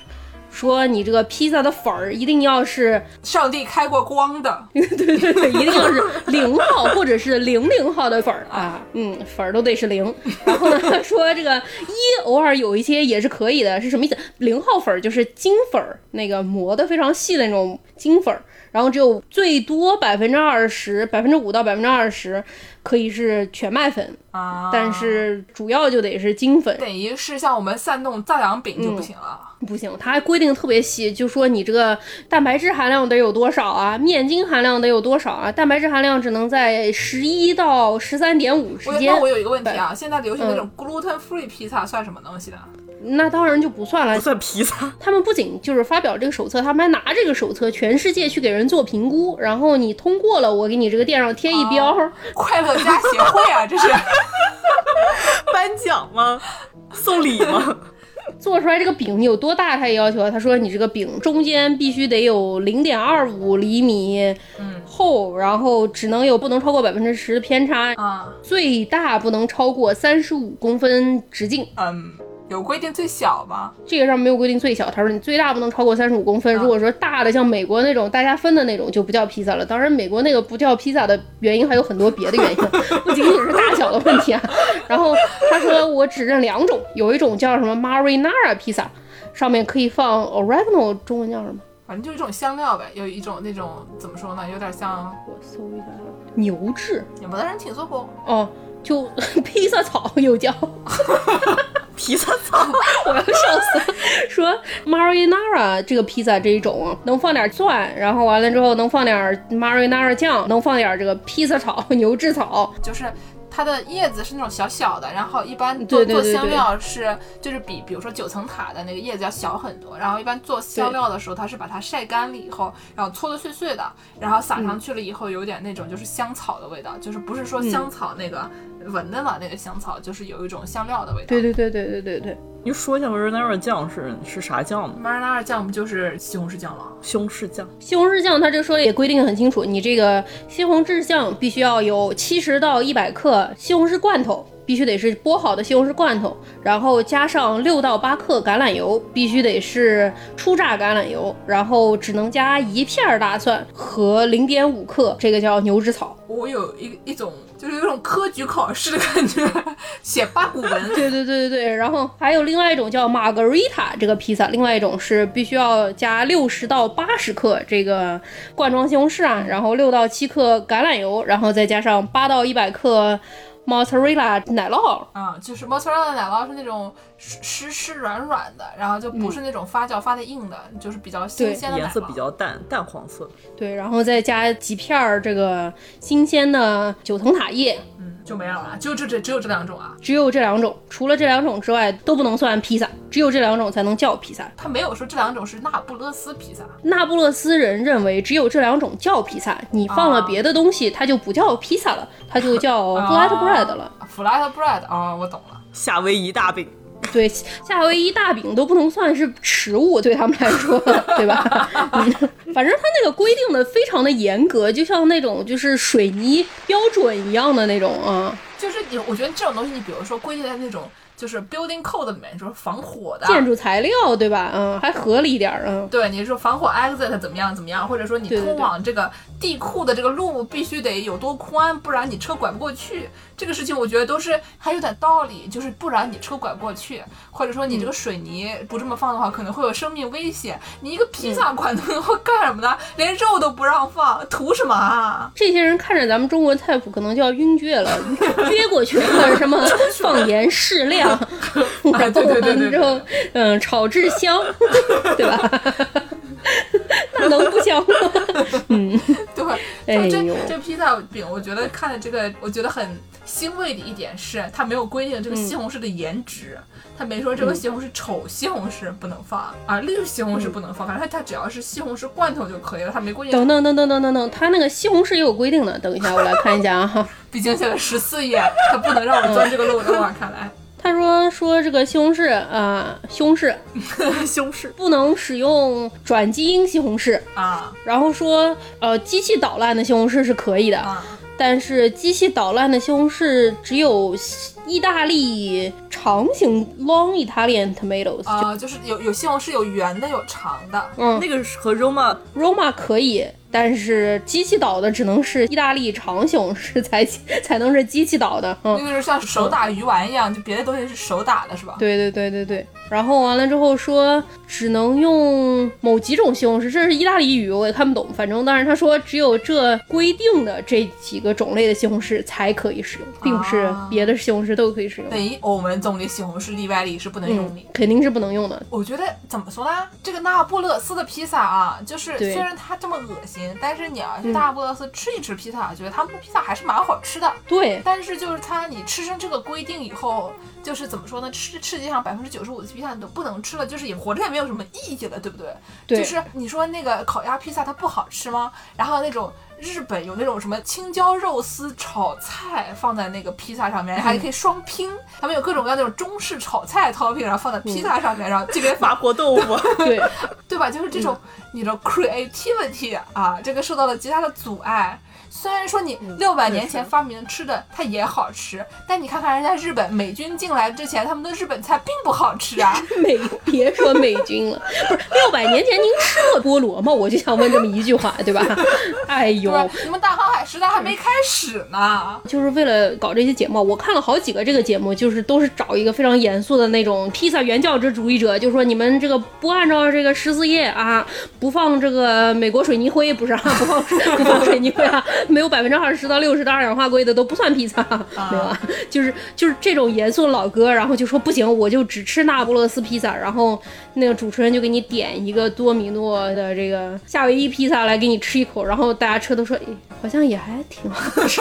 说你这个披萨的粉儿一定要是上帝开过光的，对 对对，一定要是零号或者是零零号的粉儿啊，嗯，粉儿都得是零。然后呢，说这个一偶尔有一些也是可以的，是什么意思？零号粉儿就是精粉儿，那个磨的非常细的那种精粉儿，然后只有最多百分之二十，百分之五到百分之二十，可以是全麦粉，啊，但是主要就得是精粉。等于是像我们散冻藏阳饼就不行了。不行，它还规定特别细，就说你这个蛋白质含量得有多少啊，面筋含量得有多少啊，蛋白质含量只能在十一到十三点五之间。我那我有一个问题啊，现在流行那种 gluten free 披萨算什么东西的？那当然就不算了不。算披萨，他们不仅就是发表这个手册，他们还拿这个手册全世界去给人做评估，然后你通过了，我给你这个店上贴一标。快乐家协会啊，这是。颁奖吗？送礼吗？做出来这个饼你有多大，他也要求啊。他说你这个饼中间必须得有零点二五厘米厚，然后只能有不能超过百分之十的偏差，啊，最大不能超过三十五公分直径。嗯，有规定最小吗？这个上没有规定最小，他说你最大不能超过三十五公分。如果说大的像美国那种大家分的那种就不叫披萨了。当然，美国那个不叫披萨的原因还有很多别的原因，不仅仅是大小的问题啊。然后他说我只认两种，有一种叫什么 marinara 披萨，上面可以放 oregano，中文叫什么？反正就是一种香料呗，有一种那种怎么说呢，有点像我搜一下，牛至有没得人听说过？哦，就 披萨草又叫。披萨草，我要笑死了。说 marinara 这个披萨这一种啊，能放点蒜，然后完了之后能放点 marinara 酱，能放点这个披萨草、牛至草。就是它的叶子是那种小小的，然后一般做做香料是就是比比如说九层塔的那个叶子要小很多，然后一般做香料的时候，它是把它晒干了以后，然后搓的碎碎的，然后撒上去了以后，有点那种就是香草的味道，就是不是说香草那个闻的嘛那个香草，就是有一种香料的味道。对对对对对对对，你说一下 marinara 酱是是啥酱吗？，marinara 酱不就是西红柿酱吗？西红柿酱，西红柿酱它这个说的也规定得很清楚，你这个西红柿酱必须要有七十到一百克西红柿罐头。必须得是剥好的西红柿罐头，然后加上六到八克橄榄油，必须得是初榨橄榄油，然后只能加一片儿大蒜和零点五克，这个叫牛脂草。我有一一种就是有种科举考试的感觉，写八股文。对对对对对，然后还有另外一种叫玛格丽塔这个披萨，另外一种是必须要加六十到八十克这个罐装西红柿啊，然后六到七克橄榄油，然后再加上八到一百克 mozzarella 奶酪。啊、就是 mozzarella 奶酪是那种湿湿湿软软的，然后就不是那种发酵发的硬的，就是比较新鲜的。颜色比较淡，淡黄色。对，然后再加几片儿这个新鲜的九层塔叶，嗯，就没有了，就这这只有这两种啊。只有这两种，除了这两种之外都不能算披萨，只有这两种才能叫披萨。他没有说这两种是那不勒斯披萨。那不勒斯人认为只有这两种叫披萨，你放了别的东西，它就不叫披萨了，它就叫 flatbread 了。flat bread 啊、我懂了。夏威夷大饼，对，夏威夷大饼都不能算是食物，对他们来说，对吧？嗯，反正他那个规定的非常的严格，就像那种就是水泥标准一样的那种啊，就是你，我觉得这种东西，你比如说规定在那种就是 building code 里面，说防火的。建筑材料，对吧？嗯，还合理一点儿，嗯。对，你说防火 exit 怎么样怎么样，或者说你通往这个地库的这个路必须得有多宽，不然你车拐不过去。这个事情我觉得都是还有点道理，就是不然你车拐不过去，或者说你这个水泥不这么放的话，可能会有生命危险。你一个披萨馆能会干什么呢？连肉都不让放，图什么啊？这些人看着咱们中国菜谱，可能就要晕厥了，撅过去了，什么放盐适量，然后嗯炒制香，对吧？那能不香吗？嗯，对，哎就这、呦这披萨饼，我觉得看的这个，我觉得很欣慰的一点是，它没有规定这个西红柿的颜值，它没说这个西红柿丑西红柿不能放啊，绿西红柿不能放，反正它它只要是西红柿罐头就可以了，它没规定。等等等等等等等，他那个西红柿也有规定的。等一下，我来看一下啊。毕竟现在十四页，它不能让我钻这个漏洞啊！看来，他说说这个西红柿啊、西红柿。西红柿。不能使用转基因西红柿，啊。然后说呃机器捣烂的西红柿是可以的，啊，但是机器捣烂的西红柿只有意大利长形 long Italian tomatoes，、啊，就是有有西红柿有圆的有长的，嗯。那个是和 Roma Roma 可以，但是机器捣的只能是意大利长熊，是才 才能是机器捣的，嗯那。个是像手打鱼丸一样，就别的东西是手打的，是吧？对对对对对，然后完了之后说只能用某几种西红柿，这是意大利语，我也看不懂。反正但是他说只有这规定的这几个种类的西红柿才可以使用，并不是别的西红柿都可以使用。等于我们种的西红柿例外里是不能用的，肯定是不能用的。我觉得怎么说呢？这个那不勒斯的披萨啊，就是虽然它这么恶心，但是你要去那不勒斯吃一吃披萨，觉得他们的披萨还是蛮好吃的。对，但是就是它你吃成这个规定以后。就是怎么说呢？吃世界上百分之九十五的披萨你都不能吃了，就是也活着也没有什么意义了，对不对？对。就是你说那个烤鸭披萨它不好吃吗？然后那种日本有那种什么青椒肉丝炒菜放在那个披萨上面，还可以双拼。他们有各种各样那种中式炒菜 topping，然后放在披萨上面，然后这边法国豆腐，对对吧？就是这种你的 creativity 啊，这个受到了极大的阻碍。虽然说你六百年前发明吃的它也好吃，但你看看人家日本美军进来之前，他们的日本菜并不好吃啊。美 别说美军了，不是六百年前您吃过菠萝吗？我就想问这么一句话，对吧？哎呦，你们大航海时代还没开始呢。就是为了搞这些节目，我看了好几个这个节目，就是都是找一个非常严肃的那种披萨原教旨主义者，就说你们这个不按照这个十四页啊，不放这个美国水泥灰，不是啊，不 放不放水泥灰啊。没有百分之二十到六十的二氧化硅的都不算披萨，没 有啊，就是就是这种严肃老哥，然后就说不行，我就只吃那不勒斯披萨，然后那个主持人就给你点一个多米诺的这个夏威夷披萨来给你吃一口，然后大家吃都说，哎，好像也还挺好吃。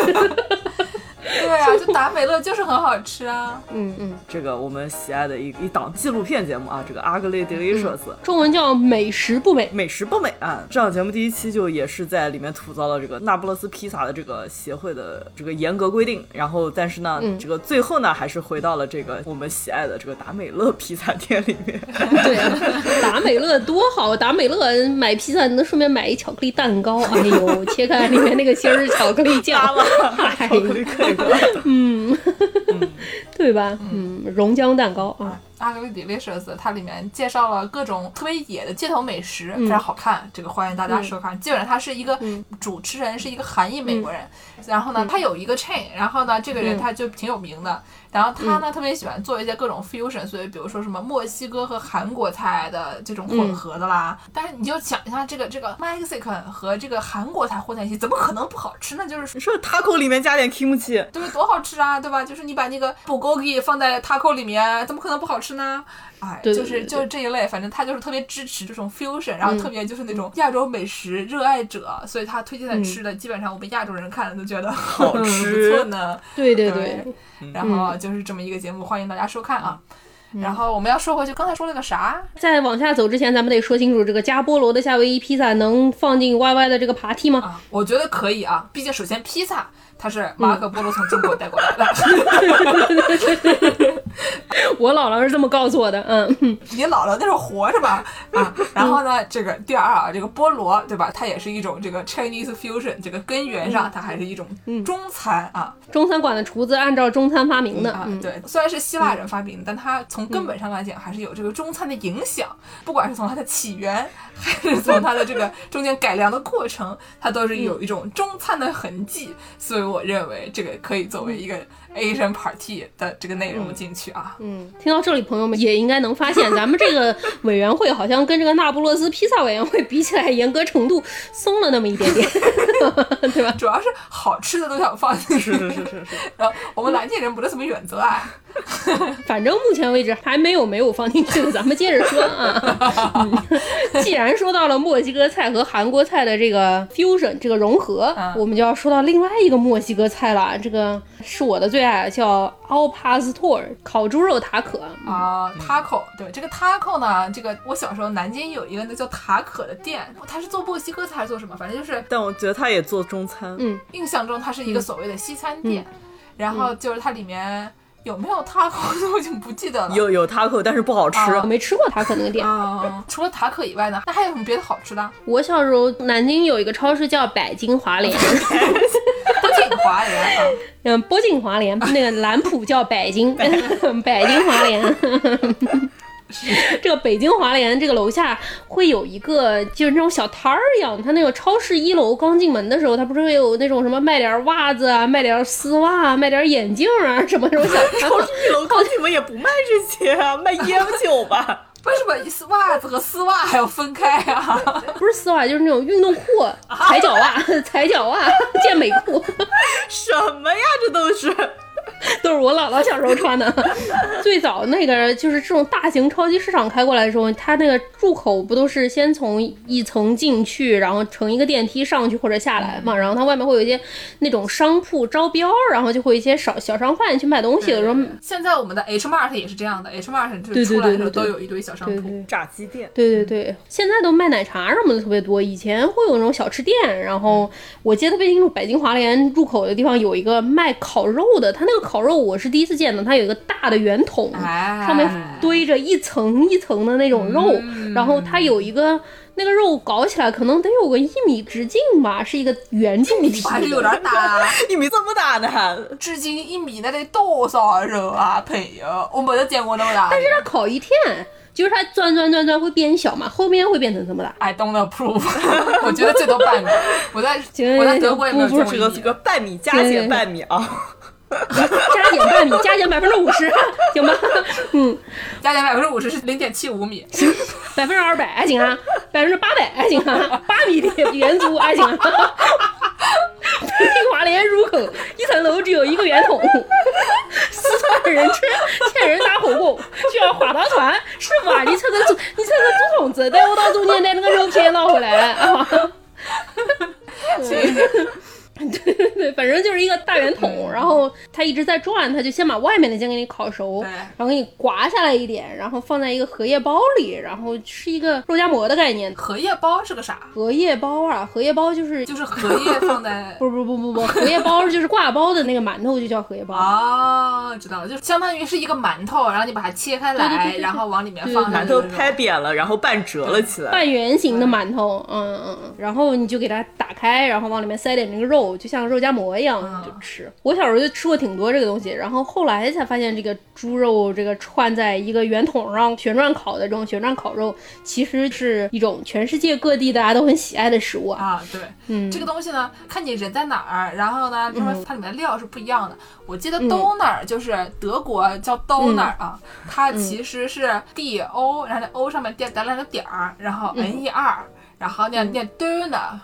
对啊，就达美乐就是很好吃啊。嗯嗯，这个我们喜爱的一一档纪录片节目啊，这个 Ugly Delicious，中文叫美食不美，美食不美啊。这档节目第一期就也是在里面吐槽了这个那不勒斯披萨的这个协会的这个严格规定，然后但是呢，这个最后呢还是回到了这个我们喜爱的这个达美乐披萨店里面。对啊，达美乐多好，达美乐买披萨能顺便买一巧克力蛋糕，哎呦，切开里面那个芯儿巧克力酱，巧克力可以。嗯，对吧？嗯，熔浆蛋糕啊。阿格丽 delicious，它里面介绍了各种特别野的街头美食，非常好看。这个欢迎大家收看。基本上他是一个主持人，是一个韩裔美国人。然后呢，他有一个 chain，然后呢，这个人他就挺有名的。然后他呢，特别喜欢做一些各种 fusion，所以比如说什么墨西哥和韩国菜的这种混合的啦。但是你就想一下，这个这个 Mexican 和这个韩国菜混在一起，怎么可能不好吃呢？就是你说 taco 里面加点 kimchi，对，多好吃啊，对吧？就是你把那个 bulgogi 放在 taco 里面，怎么可能不好吃呢？哎，就是就是这一类，反正他就是特别支持这种 fusion，然后特别就是那种亚洲美食热爱者，所以他推荐的吃的基本上我们亚洲人看了都觉得 好吃不错呢。对对对，然后就是这么一个节目，欢迎大家收看啊。然后我们要说回去，刚才说了个啥？在往下走之前，咱们得说清楚，这个加菠萝的夏威夷披萨能放进 Y Y 的这个爬梯吗？我觉得可以啊，毕竟首先披萨。它是马可波罗从中国带过来的，我姥姥是这么告诉我的。嗯，你姥姥那是活着吧？啊，然后呢，这个第二啊，这个菠萝对吧？它也是一种这个 Chinese fusion，这个根源上它还是一种中餐啊。中餐馆的厨子按照中餐发明的啊，对，虽然是希腊人发明，但它从根本上来讲还是有这个中餐的影响，不管是从它的起源。还是从它的这个中间改良的过程，它都是有一种中餐的痕迹，所以我认为这个可以作为一个 Asian Party 的这个内容进去啊。嗯，听到这里，朋友们也应该能发现，咱们这个 委员会好像跟这个那不勒斯披萨委员会比起来，严格程度松了那么一点点，对吧？主要是好吃的都想放进去，是是是是是。然后我们南京人不是什么原则啊。反正目前为止还没有没有放进去的，咱们接着说啊。既然说到了墨西哥菜和韩国菜的这个 fusion 这个融合，我们就要说到另外一个墨西哥菜了。这个是我的最爱，叫 al pastor 烤猪肉塔可啊。taco 对这个 taco 呢，这个我小时候南京有一个那叫塔可的店，他是做墨西哥菜还是做什么？反正就是，但我觉得他也做中餐。嗯，印象中它是一个所谓的西餐店，然后就是它里面。有没有 taco？我已经不记得了。有有 taco，但是不好吃。我没吃过 taco 那个店。啊，除了塔可以外呢，那还有什么别的好吃的？我小时候南京有一个超市叫百金华联。华联啊。嗯，波金华联，那个兰普叫百金，百金华联。这个北京华联这个楼下会有一个就是那种小摊儿一样，它那个超市一楼刚进门的时候，它不是会有那种什么卖点袜子啊、卖点丝袜、啊卖点眼镜啊什么那种小超市一楼刚进门也不卖这些啊，卖烟酒吧。为什么丝袜子和丝袜还要分开啊？不是丝袜，就是那种运动裤、踩脚袜、踩脚袜、健美裤。什么呀？这都是。都是我姥姥小时候穿的。最早那个就是这种大型超级市场开过来的时候，它那个入口不都是先从一层进去，然后乘一个电梯上去或者下来嘛？然后它外面会有一些那种商铺招标，然后就会一些小小商贩去卖东西的时候。现在我们的 H Mart 也是这样的，H Mart 就出来的时候都有一堆小商铺、炸鸡店。对对对，现在都卖奶茶什么的特别多。以前会有那种小吃店，然后我记得特别清楚，北京华联入口的地方有一个卖烤肉的，他那个烤肉我是第一次见的，它有一个大的圆筒，上面堆着一层一层的那种肉，然后它有一个那个肉搞起来可能得有个一米直径吧，是一个圆柱体，还是有点大，一米这么大呢？直径一米那得多少肉啊？朋友，我没有见过那么大。但是它烤一天，就是它转转转转会变小嘛，后面会变成这么大。I don't approve，我觉得最多半米。我在我在德国也没有见过这个半米加减半米啊。加减半米，加减百分之五十，行吧？嗯，加减百分之五十是零点七五米，行，百分之二百行啊，百分之八百行啊，八米的圆珠还行啊。北京华联入口，一层楼只有一个圆筒，四川人吃，欠人打火锅需要划到船。师傅啊，你趁着你趁着竹筒子，带我到中间带那个肉片捞回来啊。行。对对对，反正就是一个大圆筒，然后它一直在转，它就先把外面的先给你烤熟，然后给你刮下来一点，然后放在一个荷叶包里，然后是一个肉夹馍的概念。荷叶包是个啥？荷叶包啊，荷叶包就是就是荷叶放在 不不不不不，荷叶包就是挂包的那个馒头就叫荷叶包。哦，知道了，就相当于是一个馒头，然后你把它切开来，然后往里面放馒头拍扁了，然后半折了起来，半圆形的馒头，嗯嗯嗯，然后你就给它打开，然后往里面塞点那个肉。就像肉夹馍一样就吃，我小时候就吃过挺多这个东西，然后后来才发现这个猪肉这个串在一个圆筒上旋转烤的这种旋转烤肉，其实是一种全世界各地大家都很喜爱的食物啊。对，嗯，这个东西呢，看你人在哪儿，然后呢，因为它里面的料是不一样的。我记得 Donner 就是德国叫 Donner 啊，它其实是 D O，然后那 O 上面点咱两个点儿，然后 N E R，然后念念 Donner。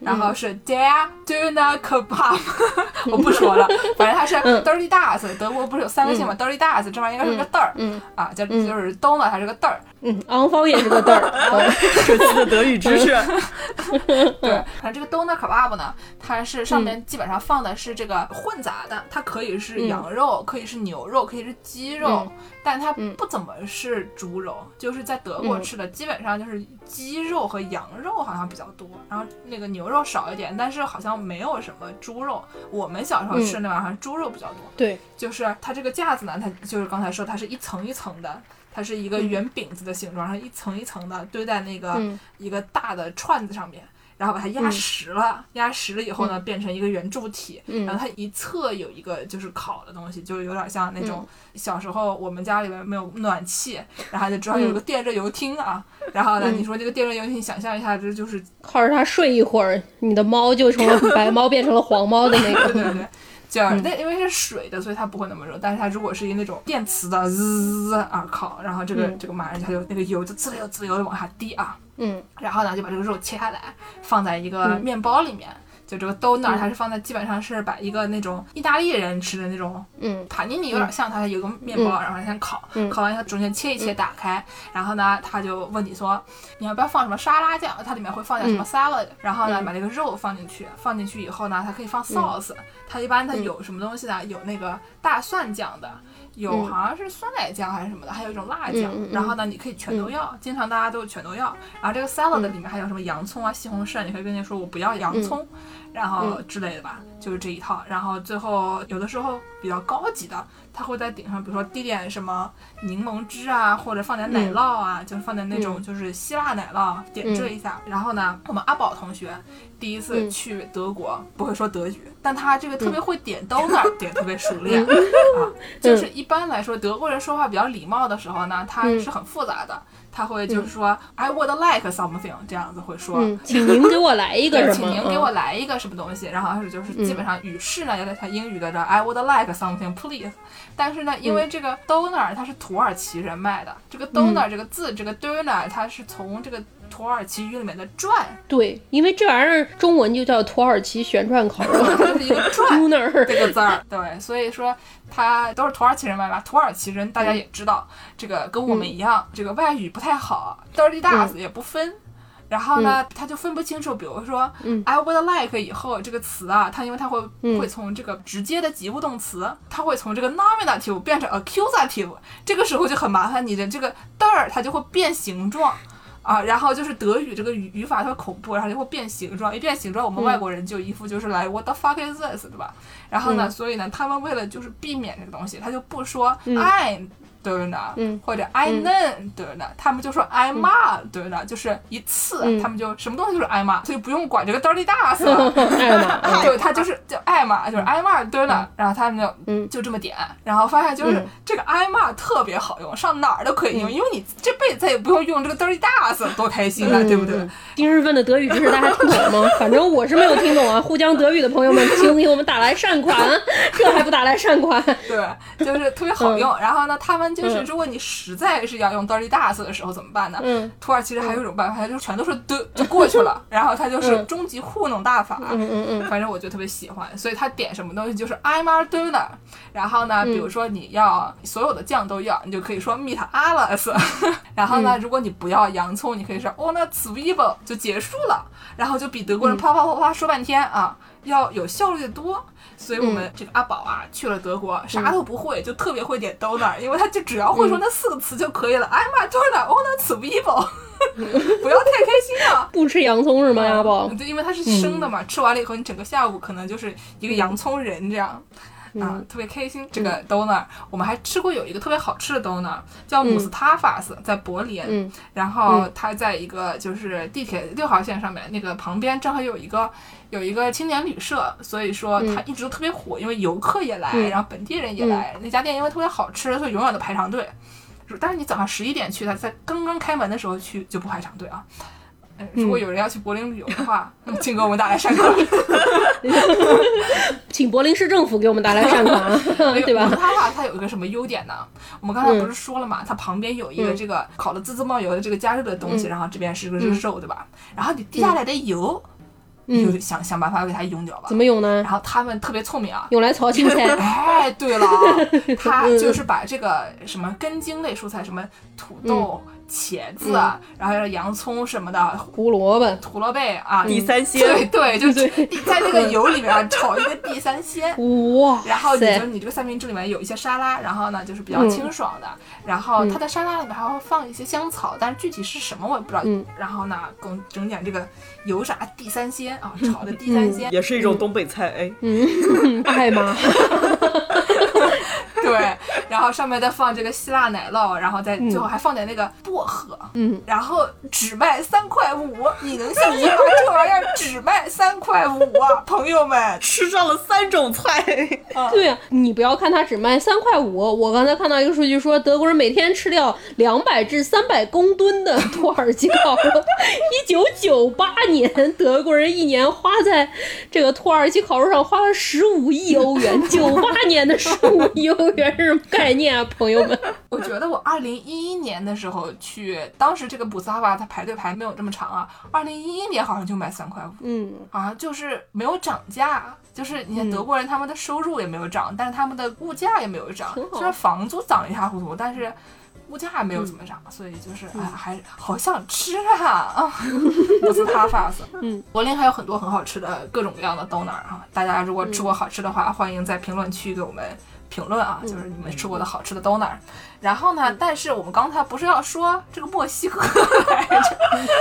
然后是 Der Döner Kebab，我不说了，反正它是 Dirty Das，德国不是有三个姓吗？Dirty Das 这玩意应该是个嘚儿，啊，就就是 Donner 它是个嘚儿，嗯，昂方也是个嘚儿 这期的德语知识。对，反正这个 Donner Kebab 呢，它是上面基本上放的是这个混杂的，它可以是羊肉，可以是牛肉，可以是鸡肉。但它不怎么是猪肉，就是在德国吃的基本上就是鸡肉和羊肉好像比较多，然后那个牛肉少一点，但是好像没有什么猪肉。我们小时候吃那玩意儿猪肉比较多。对，就是它这个架子呢，它就是刚才说它是一层一层的，它是一个圆饼子的形状，然后一层一层的堆在那个一个大的串子上面。然后把它压实了，压实了以后呢，变成一个圆柱体。然后它一侧有一个就是烤的东西，就有点像那种小时候我们家里面没有暖气，然后就知道有个电热油汀啊。然后呢，你说这个电热油汀，想象一下，这就是靠着它睡一会儿，你的猫就从了 白猫变成了黄猫的那个。对对对。就那因为是水的，所以它不会那么热。但是它如果是一那种电磁的滋啊烤，然后这个这个马上它就那个油就滋溜滋溜的往下滴啊。嗯。然后呢，就把这个肉切下来，放在一个面包里面。就这个 donut，它是放在基本上是把一个那种意大利人吃的那种，嗯，塔尼尼有点像，它有个面包，然后先烤，烤完以后中间切一切，打开，然后呢，他就问你说，你要不要放什么沙拉酱？它里面会放点什么 salad，然后呢，把这个肉放进去，放进去以后呢，它可以放 sauce，它一般它有什么东西呢？有那个大蒜酱的。有好像是酸奶酱还是什么的，还有一种辣酱。然后呢，你可以全都要，经常大家都全都要。然后这个 salad 里面还有什么洋葱啊、西红柿，你可以跟人说我不要洋葱，然后之类的吧，就是这一套。然后最后有的时候比较高级的。他会在顶上，比如说滴点什么柠檬汁啊，或者放点奶酪啊，就是放点那种就是希腊奶酪，点缀一下。然后呢，我们阿宝同学第一次去德国，不会说德语，但他这个特别会点 donut，点特别熟练啊。就是一般来说，德国人说话比较礼貌的时候呢，他是很复杂的。他会就是说，I would like something，这样子会说，请您给我来一个什么？请您给我来一个什么东西？然后是就是基本上语式呢，有点像英语的这 I would like something please。但是呢，因为这个 donor 它是土耳其人卖的，这个 donor 这个字，这个 donor 它是从这个。土耳其语里面的转，对，因为这玩意儿中文就叫土耳其旋转烤肉，是一个转。这个字儿，对，所以说它都是土耳其人外吧？土耳其人大家也知道，这个跟我们一样，这个外语不太好，dirty does 也不分，然后呢，他就分不清楚，比如说 I would like 以后这个词啊，它因为它会会从这个直接的及物动词，它会从这个 nominative 变成 accusative，这个时候就很麻烦，你的这个 der 它就会变形状。啊，然后就是德语这个语语法特别恐怖，然后就会变形状，一变形状，我们外国人就一副就是来 What the fuck is this，对吧？然后呢，所以呢，他们为了就是避免这个东西，他就不说 I'm。对呢，或者 I know 对呢，他们就说 I m a 对呢，就是一次，他们就什么东西就是 I m a 所以不用管这个 dirty 了，对，他就是就爱骂就是 I m a 对呢，然后他们就就这么点，然后发现就是这个 I m a 特别好用，上哪儿都可以用，因为你这辈子再也不用用这个 dirty does，多开心啊，对不对？今日份的德语知识大家听懂了吗？反正我是没有听懂啊，沪江德语的朋友们，请给我们打来善款，这还不打来善款？对，就是特别好用，然后呢，他们。就是如果你实在是要用 dirty does 的时候怎么办呢？嗯，土耳其人还有一种办法，他就全都是的就过去了，然后他就是终极糊弄大法。嗯嗯嗯，反正我就特别喜欢，所以他点什么东西就是 I'm a doner，。然后呢，比如说你要所有的酱都要，你就可以说 meet alles。然后呢，如果你不要洋葱，你可以说 o n a z w i b e l 就结束了。然后就比德国人啪啪啪啪说半天啊，要有效率的多。所以我们这个阿宝啊，去了德国，啥都不会，就特别会点 donut，因为他就只要会说那四个词就可以了。I'm a donor on a t a b l 不要太开心啊！不吃洋葱是吗，阿宝？对，因为它是生的嘛，吃完了以后，你整个下午可能就是一个洋葱人这样。啊，特别开心。这个 donor，我们还吃过有一个特别好吃的 donor，叫姆斯塔法斯，在柏林。然后它在一个就是地铁六号线上面，那个旁边正好有一个有一个青年旅社，所以说它一直都特别火，因为游客也来，然后本地人也来。那家店因为特别好吃，所以永远都排长队。但是你早上十一点去，它在刚刚开门的时候去就不排长队啊。如果有人要去柏林旅游的话，请给我们带来善款。请柏林市政府给我们带来善款，对吧？它话它有一个什么优点呢？我们刚才不是说了嘛，它旁边有一个这个烤的滋滋冒油的这个加热的东西，然后这边是个热肉，对吧？然后你滴下来的油，你就想想办法给它用掉吧。怎么用呢？然后他们特别聪明啊，用来炒青菜。哎，对了，他就是把这个什么根茎类蔬菜，什么土豆。茄子，然后还有洋葱什么的，胡萝卜、胡萝卜啊，地三鲜，对对，就是在那个油里面炒一个地三鲜，哇！然后你就你这个三明治里面有一些沙拉，然后呢就是比较清爽的，然后它的沙拉里面还会放一些香草，但是具体是什么我也不知道。嗯，然后呢，整整点这个油炸地三鲜啊，炒的地三鲜。也是一种东北菜哎，嗯，爱吗？对，然后上面再放这个希腊奶酪，然后再最后还放点那个薄荷，嗯，然后只卖三块五，你能相信吗？这玩意儿只卖三块五啊，朋友们吃上了三种菜。对呀，你不要看它只卖三块五，我刚才看到一个数据说，德国人每天吃掉两百至三百公吨的土耳其烤肉。一九九八年，德国人一年花在这个土耳其烤肉上花了十五亿欧元。九八年的十五亿欧。元是什么概念啊，朋友们？我觉得我二零一一年的时候去，当时这个布萨瓦它排队排没有这么长啊。二零一一年好像就卖三块五，嗯，好像就是没有涨价，就是你看德国人他们的收入也没有涨，但是他们的物价也没有涨，虽然房租涨一塌糊涂，但是物价还没有怎么涨，所以就是哎，还好想吃啊啊！布斯塔法斯，嗯，柏林还有很多很好吃的各种各样的 donut 啊，大家如果吃过好吃的话，欢迎在评论区给我们。评论啊，就是你们吃过的好吃的都哪儿。然后呢，但是我们刚才不是要说这个墨西哥 来着？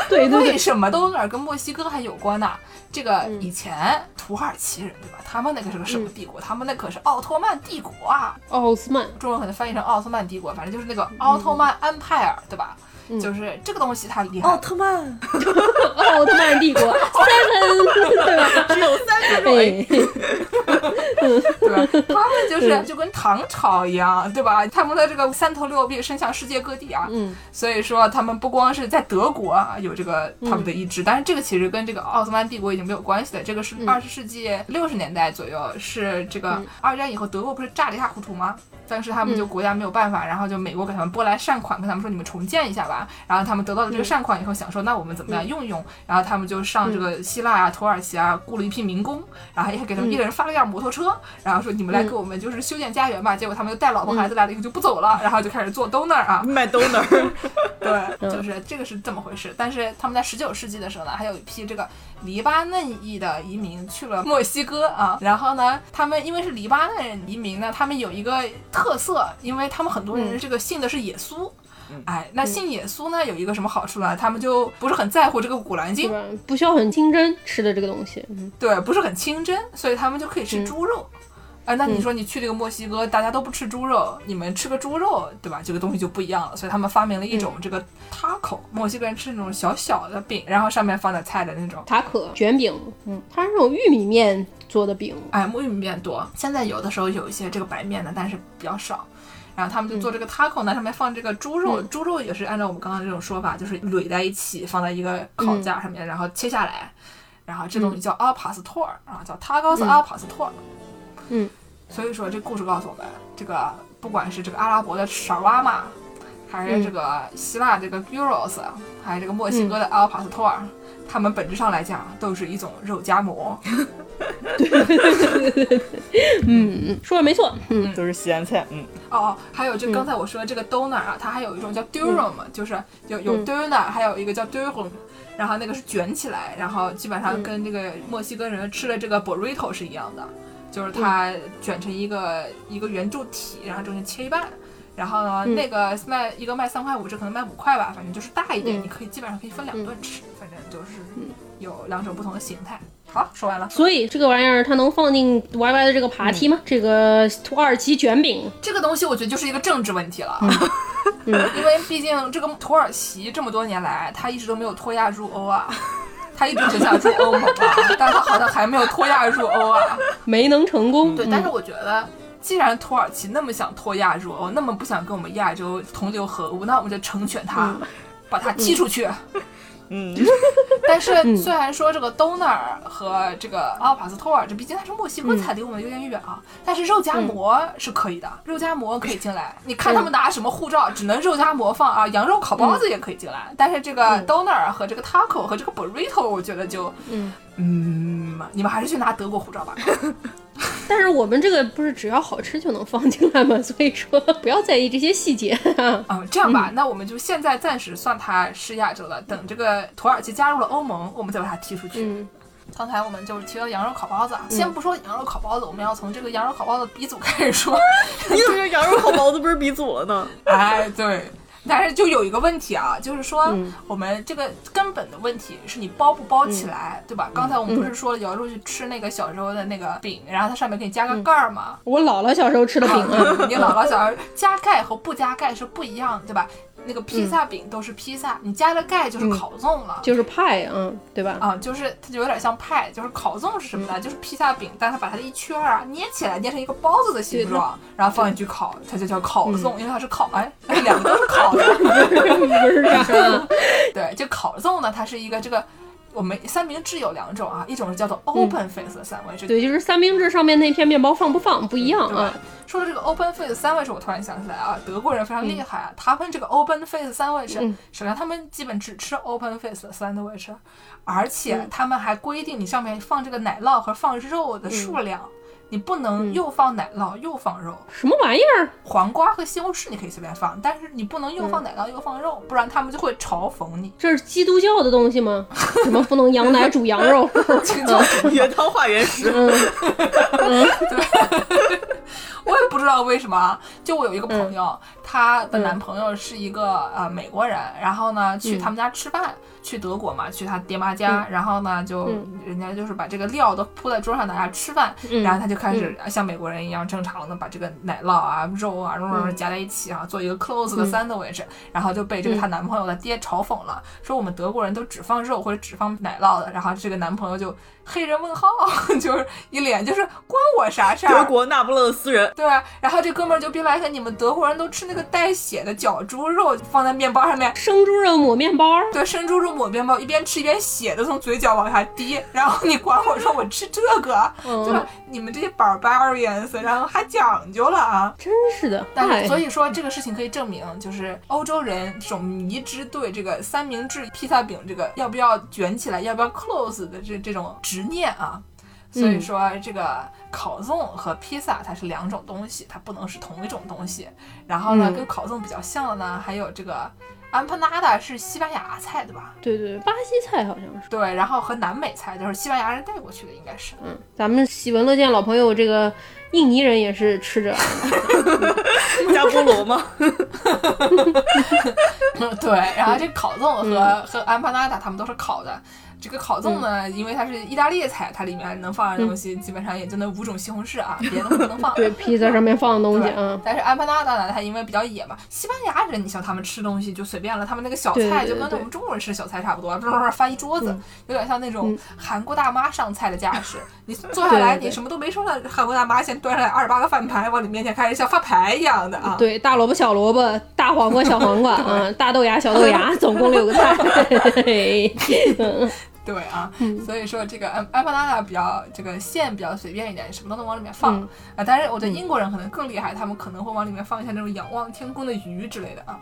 对对对，为什么都哪儿跟墨西哥还有关呢？这个以前土耳其人对吧？他们那个是个什么帝国？他们那可是奥特曼帝国啊！奥斯曼，中文可能翻译成奥斯曼帝国，反正就是那个奥特曼 Empire，对吧？就是这个东西它厉害。奥特曼，奥特曼帝国 seven，对吧？只有三个对，对吧？他们就是就跟唐朝一样，对吧？他们的这个三头六臂伸向世界各地啊。嗯。所以说，他们不光是在德国啊有这个他们的意志，但是这个其实跟这个奥特曼帝国已经没有关系了。这个是二十世纪六十年代左右，是这个二战以后德国不是炸得一塌糊涂吗？当时他们就国家没有办法，然后就美国给他们拨来善款，跟他们说你们重建一下吧。然后他们得到了这个善款以后，想说那我们怎么样用用？然后他们就上这个希腊啊、土耳其啊，雇了一批民工，然后也给他们一人发了辆摩托车，然后说你们来给我们就是修建家园吧。结果他们就带老婆孩子来了以后就不走了，然后就开始做 donor 啊，卖 donor。对，就是这个是这么回事。但是他们在十九世纪的时候呢，还有一批这个黎巴嫩裔的移民去了墨西哥啊。然后呢，他们因为是黎巴嫩移民呢，他们有一个特色，因为他们很多人这个信的是耶稣。哎，那信耶稣呢，有一个什么好处呢？他们就不是很在乎这个古兰经，不需要很清真吃的这个东西。对，不是很清真，所以他们就可以吃猪肉。哎，那你说你去这个墨西哥，大家都不吃猪肉，你们吃个猪肉，对吧？这个东西就不一样了。所以他们发明了一种这个塔口，墨西哥人吃那种小小的饼，然后上面放点菜的那种塔可卷饼。嗯，它是那种玉米面做的饼。哎，木玉米面多。现在有的时候有一些这个白面的，但是比较少。然后他们就做这个 taco 呢，上面放这个猪肉，猪肉也是按照我们刚刚这种说法，就是垒在一起，放在一个烤架上面，然后切下来，然后这东西叫 a p a s t o r 啊，叫塔高斯阿帕斯托尔。嗯。所以说，这故事告诉我们，这个不管是这个阿拉伯的沙瓦玛，还是这个希腊这个 gyros，还是这个墨西哥的 al pastor，他们本质上来讲都是一种肉夹馍。对对对对对，嗯嗯，说的没错，嗯，都是西安菜，嗯。哦，还有就刚才我说的这个 donor 啊，它还有一种叫 durum，就是有有 donor，还有一个叫 durum，然后那个是卷起来，然后基本上跟这个墨西哥人吃的这个 burrito 是一样的。就是它卷成一个一个圆柱体，然后中间切一半，然后呢，那个卖一个卖三块五，这可能卖五块吧，反正就是大一点，你可以基本上可以分两顿吃，反正就是有两种不同的形态。好，说完了。所以这个玩意儿它能放进 Y Y 的这个爬梯吗？这个土耳其卷饼，这个东西我觉得就是一个政治问题了，因为毕竟这个土耳其这么多年来，它一直都没有脱亚入欧啊。他一直只想进欧盟啊，但他好像还没有脱亚入欧啊，没能成功。对，但是我觉得，既然土耳其那么想脱亚入欧，那么不想跟我们亚洲同流合污，那我们就成全他，把他踢出去。嗯，但是虽然说这个 doner 和这个阿帕斯托尔，这毕竟它是墨西哥菜，离我们有点远啊。但是肉夹馍是可以的，肉夹馍可以进来。你看他们拿什么护照，只能肉夹馍放啊，羊肉烤包子也可以进来。但是这个 doner 和这个 taco 和这个 burrito，我觉得就嗯嗯，你们还是去拿德国护照吧。但是我们这个不是只要好吃就能放进来吗？所以说不要在意这些细节啊。嗯，这样吧，那我们就现在暂时算它是亚洲了。等这个土耳其加入了欧盟，我们再把它踢出去。嗯，刚才我们就是提到羊肉烤包子啊，先不说羊肉烤包子，我们要从这个羊肉烤包子鼻祖开始说。你怎么说羊肉烤包子不是鼻祖了呢？哎，对。但是就有一个问题啊，就是说我们这个根本的问题是你包不包起来，对吧？刚才我们不是说了，有时候去吃那个小时候的那个饼，然后它上面给你加个盖儿吗？我姥姥小时候吃的饼啊，你姥姥小时候加盖和不加盖是不一样，对吧？那个披萨饼都是披萨，你加了盖就是烤粽了，就是派，嗯，对吧？啊，就是它就有点像派，就是烤粽是什么呢？就是披萨饼，但它把它的一圈儿啊捏起来，捏成一个包子的形状，然后放进去烤，它就叫烤粽，因为它是烤，哎，两个都是烤的，不是吧？对，就烤粽呢，它是一个这个。我们三明治有两种啊，一种是叫做 open face 的三明治，对，就是三明治上面那片面包放不放不一样啊。说到这个 open face 三明治，我突然想起来啊，德国人非常厉害啊，他们这个 open face 三明治，首先他们基本只吃 open face 三明治，而且他们还规定你上面放这个奶酪和放肉的数量。你不能又放奶酪又放肉，什么玩意儿？黄瓜和西红柿你可以随便放，但是你不能又放奶酪又放肉，不然他们就会嘲讽你。这是基督教的东西吗？怎么不能羊奶煮羊肉？这个叫原汤化原食。对。我也不知道为什么。就我有一个朋友，她的男朋友是一个呃美国人，然后呢去他们家吃饭。去德国嘛，去他爹妈家，然后呢，就人家就是把这个料都铺在桌上，大家吃饭，然后他就开始像美国人一样正常的把这个奶酪啊、肉啊、肉肉夹在一起啊，做一个 close 的 sandwich，然后就被这个她男朋友的爹嘲讽了，说我们德国人都只放肉或者只放奶酪的，然后这个男朋友就黑人问号，就是一脸就是关我啥事儿？德国那不勒斯人，对，然后这哥们儿就逼来说你们德国人都吃那个带血的绞猪肉放在面包上面，生猪肉抹面包，对，生猪肉。抹面包，一边吃一边血的从嘴角往下滴，然后你管我说我吃这个，对吧？你们这些 barbarians，然后还讲究了啊！真是的。但是所以说这个事情可以证明，就是欧洲人这种迷之对这个三明治披萨饼这个要不要卷起来，要不要 close 的这这种执念啊。所以说这个烤粽和披萨它是两种东西，它不能是同一种东西。然后呢，跟烤粽比较像的呢，还有这个。安帕纳达是西班牙菜，对吧？对对，巴西菜好像是。对，然后和南美菜就是西班牙人带过去的，应该是。嗯，咱们喜闻乐见老朋友这个印尼人也是吃着。加菠萝吗？对，然后这烤粽和和安帕纳达他们都是烤的。这个烤粽呢，因为它是意大利菜，它里面能放的东西基本上也就那五种西红柿啊，别的不能放。对，披萨上面放的东西啊。但是安帕纳达呢，它因为比较野嘛，西班牙人你像他们吃东西就随便了，他们那个小菜就跟我们中国人吃的小菜差不多，啵啵翻一桌子，有点像那种韩国大妈上菜的架势。你坐下来，你什么都没说呢，韩国大妈先端上来二十八个饭盘往你面前开始像发牌一样的啊。对，大萝卜、小萝卜、大黄瓜、小黄瓜 嗯，大豆芽、小豆芽，总共六个菜。对啊，所以说这个安安帕纳达比较这个馅比较随便一点，什么都能往里面放啊。但是我觉得英国人可能更厉害，他们可能会往里面放一些那种仰望天空的鱼之类的啊。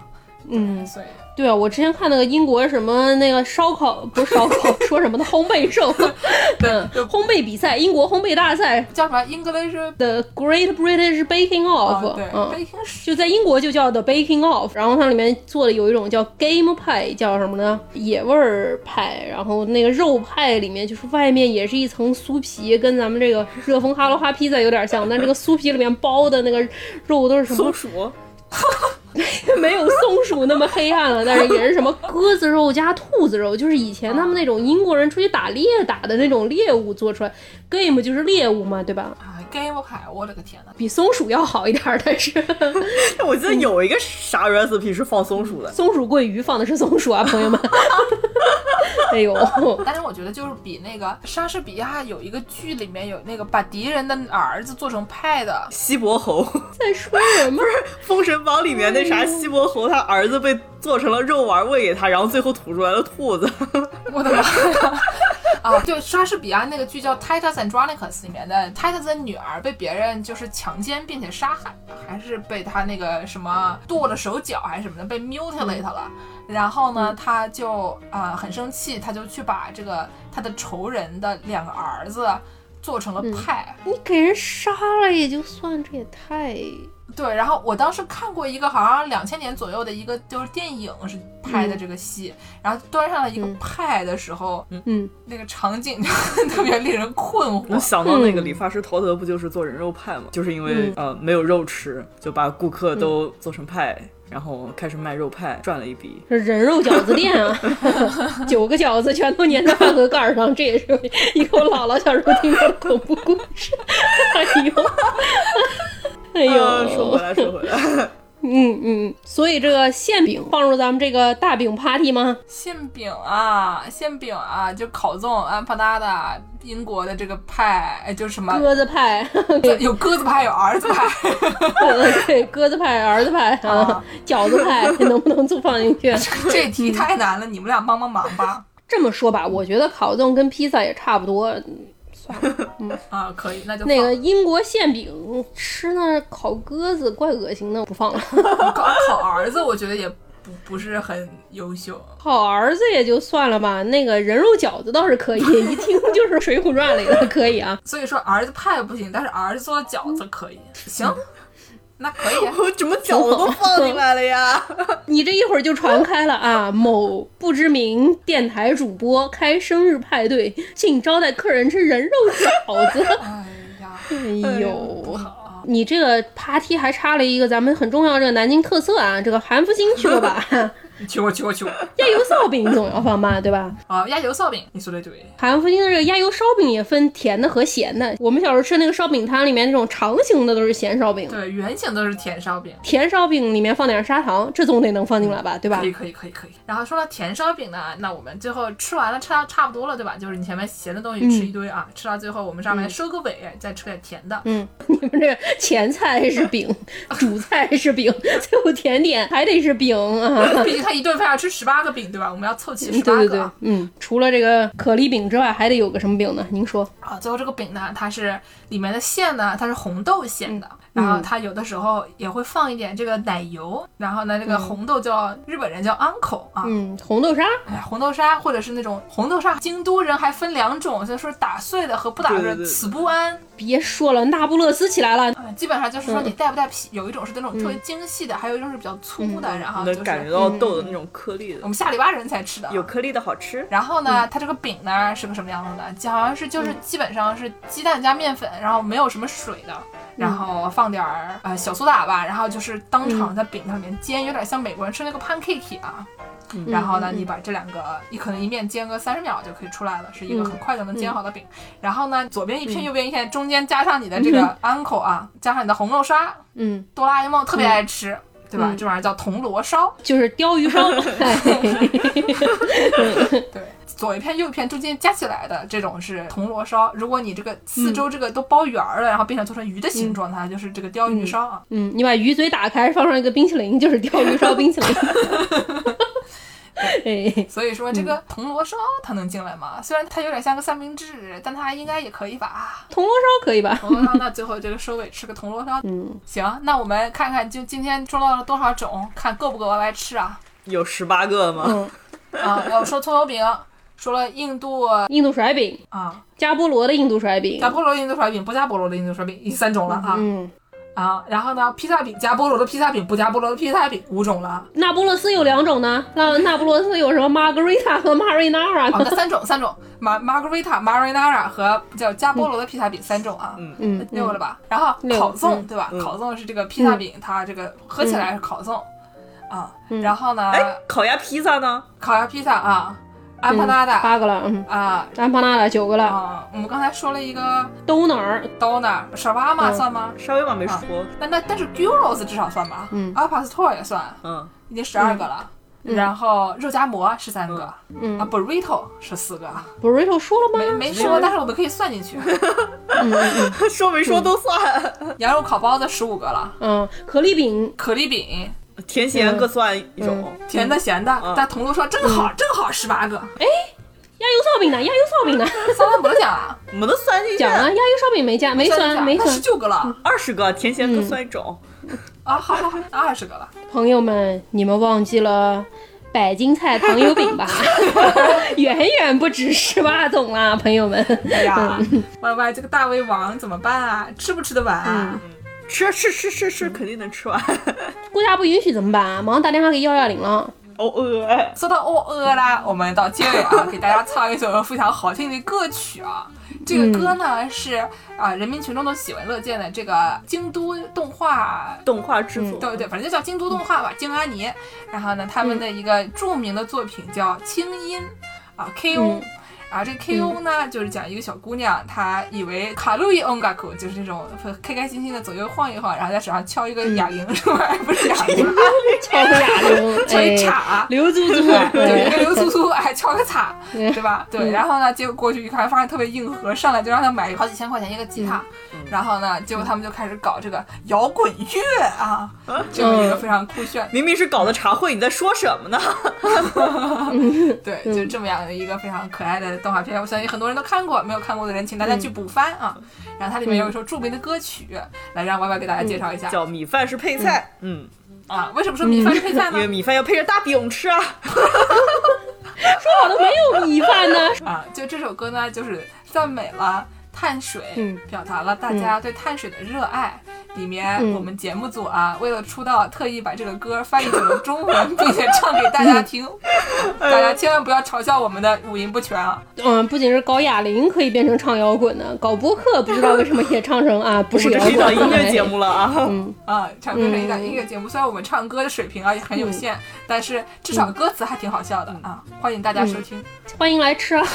嗯，所以对啊，我之前看那个英国什么那个烧烤不是烧烤，说什么的烘焙寿，对，烘焙比赛，英国烘焙大赛叫什么？English The Great British Baking Off，对，就在英国就叫 The Baking Off，然后它里面做的有一种叫 Game 派，叫什么呢？野味儿派，然后那个肉派里面就是外面也是一层酥皮，跟咱们这个热风哈罗哈披萨有点像，但这个酥皮里面包的那个肉都是什么？松鼠。没有松鼠那么黑暗了，但是也是什么鸽子肉加兔子肉，就是以前他们那种英国人出去打猎打的那种猎物做出来，game 就是猎物嘛，对吧？啊，game 牌，我的个天呐，比松鼠要好一点，但是 我记得有一个啥 recipe 是放松鼠的，松鼠桂鱼放的是松鼠啊，朋友们。哎呦，但是我觉得就是比那个莎士比亚有一个剧里面有那个把敌人的儿子做成派的西伯侯，在说什么？不是《封神榜》里面那。啥西伯侯他儿子被做成了肉丸喂给他，然后最后吐出来了兔子。我的妈呀！啊，就莎士比亚那个剧叫《Titus Andronicus》里面的 Titus 的女儿被别人就是强奸并且杀害，还是被他那个什么剁了手脚还是什么的被 mutilate 了。然后呢，他就啊很生气，他就去把这个他的仇人的两个儿子做成了派。你给人杀了也就算，这也太……对，然后我当时看过一个好像两千年左右的一个就是电影是拍的这个戏，然后端上了一个派的时候，嗯，那个场景就 特别令人困惑。我想到那个理发师陶德不就是做人肉派吗？就是因为呃没有肉吃，就把顾客都做成派，然后开始卖肉派，赚了一笔。是人肉饺子店啊，九个饺子全都粘在饭盒盖上，这也是一个我姥姥小时候听过的恐怖故事。哎呦。哎呦，说回来，说回来，嗯嗯，所以这个馅饼放入咱们这个大饼 party 吗？馅饼啊，馅饼啊，就烤粽，安帕达达，英国的这个派，哎，就什么鸽子派，有鸽子派，有儿子派，对，鸽子派，儿子派啊，饺子派能不能做放进去？这题太难了，你们俩帮帮忙吧。这么说吧，我觉得烤粽跟披萨也差不多。嗯啊，可以，那就那个英国馅饼吃那烤鸽子怪恶心的，不放了。烤烤儿子，我觉得也不不是很优秀。烤儿子也就算了吧，那个人肉饺子倒是可以，一听就是《水浒传》里的，可以啊。所以说儿子派不行，但是儿子做的饺子可以。行。那可以，我怎么饺子都放进来了呀？你这一会儿就传开了啊！某不知名电台主播开生日派对，请招待客人吃人肉饺子。哎呀，哎呦，你这个爬梯还差了一个咱们很重要这个南京特色啊，这个韩福星去过吧？去过去过去过。鸭油烧饼总要放吧，对吧？啊，鸭油烧饼，你说的对。海洋附近的这个鸭油烧饼也分甜的和咸的。我们小时候吃那个烧饼摊里面那种长形的都是咸烧饼，对，圆形都是甜烧饼。甜烧饼里面放点砂糖，这总得能放进来吧，对吧可？以可以可以可以。然后说到甜烧饼呢，那我们最后吃完了，吃到差不多了，对吧？就是你前面咸的东西吃一堆啊，吃到最后我们上面收个尾，再吃点甜的。嗯，你们这前菜是饼，主菜是饼，最后甜点还得是饼啊。他一顿饭要吃十八个饼，对吧？我们要凑齐嗯十八对对对个啊。，嗯，除了这个可丽饼之外，还得有个什么饼呢？您说？啊，最后这个饼呢，它是里面的馅呢，它是红豆馅的，然后它有的时候也会放一点这个奶油，然后呢，这个红豆叫日本人叫 uncle 啊，嗯，红豆沙，哎，红豆沙或者是那种红豆沙，京都人还分两种，就是说打碎的和不打碎的，此不安。别说了，那不勒斯起来了。嗯，基本上就是说你带不带皮，有一种是那种特别精细的，还有一种是比较粗的，然后就是能感觉到豆的那种颗粒的我，们下里巴人才吃的啊。有颗粒的好吃。然后呢，它这个饼呢是个什么样子的？好像是就是基本上是鸡蛋加面粉，然后没有什么水的，然后放点儿呃小苏打吧，然后就是当场在饼上面煎，有点像美国人吃那个 pancake 啊。然后呢，你把这两个，你可能一面煎个三十秒就可以出来了，是一个很快就能煎好的饼。然后呢，左边一片，右边一片，中间加上你的这个 uncle 啊，加上你的红豆沙，嗯，哆啦 A 梦特别爱吃，对吧？嗯这玩意儿叫铜锣烧。就是鲷鱼烧。对，左一片右一片中间加起来的这种是铜锣烧。如果你这个四周这个都包圆儿了，然后变成做成鱼的形状，它就是这个鲷鱼烧啊。嗯，你把鱼嘴打开，放上一个冰淇淋，就是鲷鱼烧冰淇淋。哎，所以说这个铜锣烧它能进来吗？虽然它有点像个三明治，但它应该也可以吧。铜锣烧可以吧？铜锣烧，那最后这个收尾吃个铜锣烧。嗯，行，那我们看看就今天说到了多少种，看够不够 Y Y 吃啊？有十八个吗？嗯，啊，要说葱油饼，说了印度印度甩饼，啊，加菠萝的印度甩饼加。菠萝印度甩饼，不加菠萝的印度甩饼，已三种了啊。嗯，啊，然后呢，披萨饼加菠萝的披萨饼，不加菠萝的披萨饼，五种了。那不勒斯有两种呢，那那不勒斯有什么 Margarita 和 Marinara 哦，呢？那三种，三种，mar margarita、marinara 和叫加菠萝的披萨饼三种啊，嗯嗯，六个了吧？然后烤粽、嗯对吧？嗯烤粽是这个披萨饼，它这个合起来是烤粽、啊。然后呢，哎，烤鸭披萨呢？烤鸭披萨啊，安帕纳达八个了，嗯，啊。安帕纳达九个了，啊，我们刚才说了一个都哪儿？donut 沙瓦玛嗯。算吗？稍微往没说。那那但是 gyros 至少算吧？嗯。阿帕斯托也算，嗯，已经十二个了。然后肉夹馍十三个，嗯。啊，burrito 十四个，burrito 说了吗？没没说，但是我们可以算进去。说没说都算。羊肉烤包子十五个了，嗯，可丽饼。可丽饼甜咸各算一种。甜的咸的，嗯但铜锣说正好正好十八个，鸭油烧饼呢？鸭油烧饼呢？三万不能讲啊，没得算进去讲。了，鸭油烧饼没加，没算，没算十。九个了二十个甜咸各算一种。啊，好好好，二十个了，朋友们，你们忘记了百金菜糖油饼吧？远远不止十八种啦，朋友们。哎呀，Y Y 这个大胃王怎么办啊？吃不吃得完啊？吃吃吃吃吃，肯定能吃完。国家不允许怎么办？马上打电话给幺幺零了。哦呃，说到哦呃啦，我们到结尾啊，给大家唱一首非常好听的歌曲啊。这个歌呢、是啊、人民群众都喜闻乐见的这个京都动画动画制作。对对，反正就叫京都动画吧，京阿尼。然后呢，他们的一个著名的作品叫《清音》啊，K O。啊，这个 K O 呢，就是讲一个小姑娘，她以为卡路伊音楽就是那种开开心心的左右晃一晃，然后在手上敲一个哑铃，是吧？不是哑铃，敲个哑铃，敲一哎，叉。刘猪猪，对，就一哎个刘苏苏，还敲个叉，嗯对吧？对，然后呢，结果过去一看，发现特别硬核，上来就让他买好几千块钱一个吉他，然后呢，结果他们就开始搞这个摇滚乐啊，这么一个非常酷炫，明明是搞的茶会，你在说什么呢？对，就这么样的一个非常可爱的动画片，我相信很多人都看过，没有看过的人，请大家去补番啊。然后它里面有一首著名的歌曲，来让 Y Y 给大家介绍一下叫米饭是配菜。嗯，啊。为什么说米饭是配菜呢？因为米饭要配着大饼吃啊。说好的没有米饭呢？啊，就这首歌呢，就是赞美了碳水，嗯表达了大家对碳水的热爱，里面我们节目组啊，为了出道，特意把这个歌翻译成了中文，并且唱给大家听。大家千万不要嘲笑我们的五音不全啊！嗯，不仅是搞哑铃可以变成唱摇滚的，搞播客不知道为什么也唱成啊，不是摇滚音乐节目了啊！嗯啊，唱变成一档音乐节目。虽然我们唱歌的水平啊也很有限，但是至少歌词还挺好笑的啊！欢迎大家收听，欢迎来吃啊！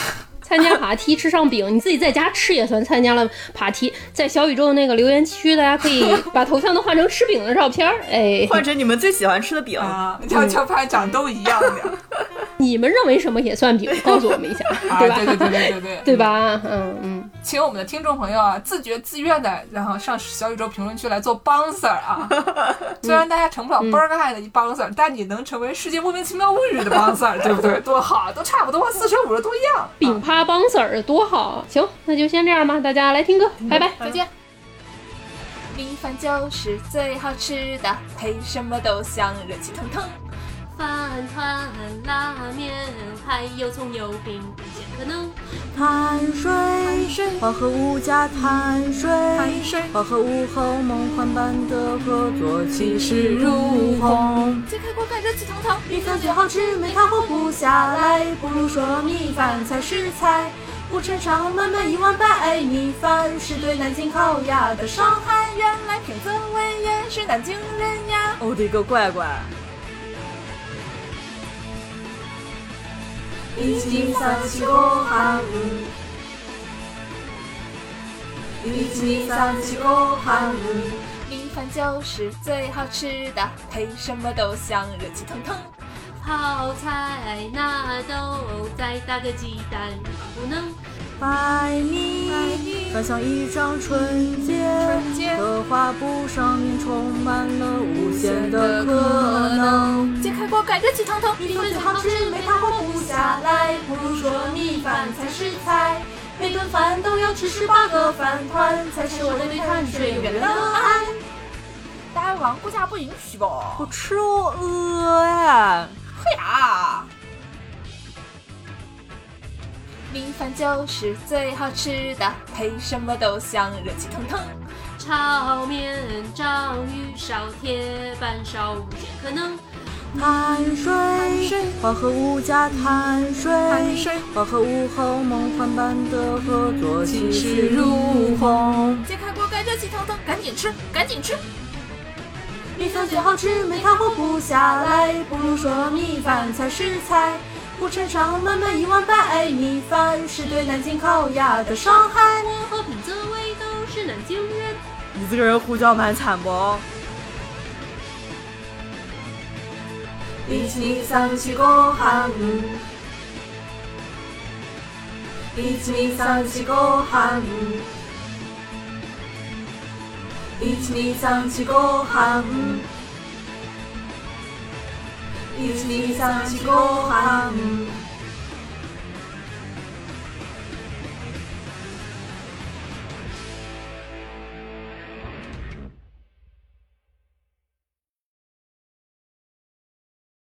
参加爬梯吃上饼，你自己在家吃也算参加了爬梯。在小宇宙那个留言区，大家可以 把头像都换成吃饼的照片儿，哎，换成你们最喜欢吃的饼啊，悄悄拍长都一样的。你们认为什么也算饼？告诉我们一下，对吧？对对对对对对，对吧？嗯嗯，请我们的听众朋友啊，自觉自愿的，然后上小宇宙评论区来做 bouncer 啊。虽然大家成不了 burger 的 bouncer，但你能成为世界莫名其妙物语的 bouncer，对不对？多好，都差不多，四舍五入都一样。饼趴 bouncer 多好，行，那就先这样吧，大家来听歌，拜拜，再见。米饭就是最好吃的，配什么都香，热气腾腾。饭团、拉面，还有葱油饼，无限可能。碳水，化合物加碳水，化合物和梦幻般的合作，气势如虹。揭开锅盖，热气腾腾。米饭最好吃，没它活不下来。不如说米饭才是菜。不称上满满一碗白米饭，是对南京烤鸭的伤害。原来平泽伟也是南京人呀！我的个乖乖！一二三四五六，一二三四五六。米饭就是最好吃的，配什么都香，热气腾腾。泡菜纳豆，再打个鸡蛋，不能。白米饭像一张春节，刻画布上面充满了无限的可能。揭开锅盖，热气腾腾。米饭最好吃，没它活不下来。不如说米饭才是菜，每顿饭都要吃十八个饭团，才是我对碳水永远的爱。大王，国家不允许吧？不吃我饿呀！嘿呀！米饭就是最好吃的，配什么都香，热气腾腾。炒面、章鱼烧、铁板烧，无限可能。碳水，化合物加碳水，化合物后梦幻般的合作，气势如虹。揭开锅盖，热气腾腾，赶紧吃，赶紧吃。米饭最好吃，没它活不下来。不如说米饭才是菜。火车上满满一碗白米饭是对南京烤鸭的伤害。我和平泽威都是南京人。你这个人胡搅蛮缠不？一起你丧气狗哈一起你丧气狗哈一起你丧气狗一起唱起歌好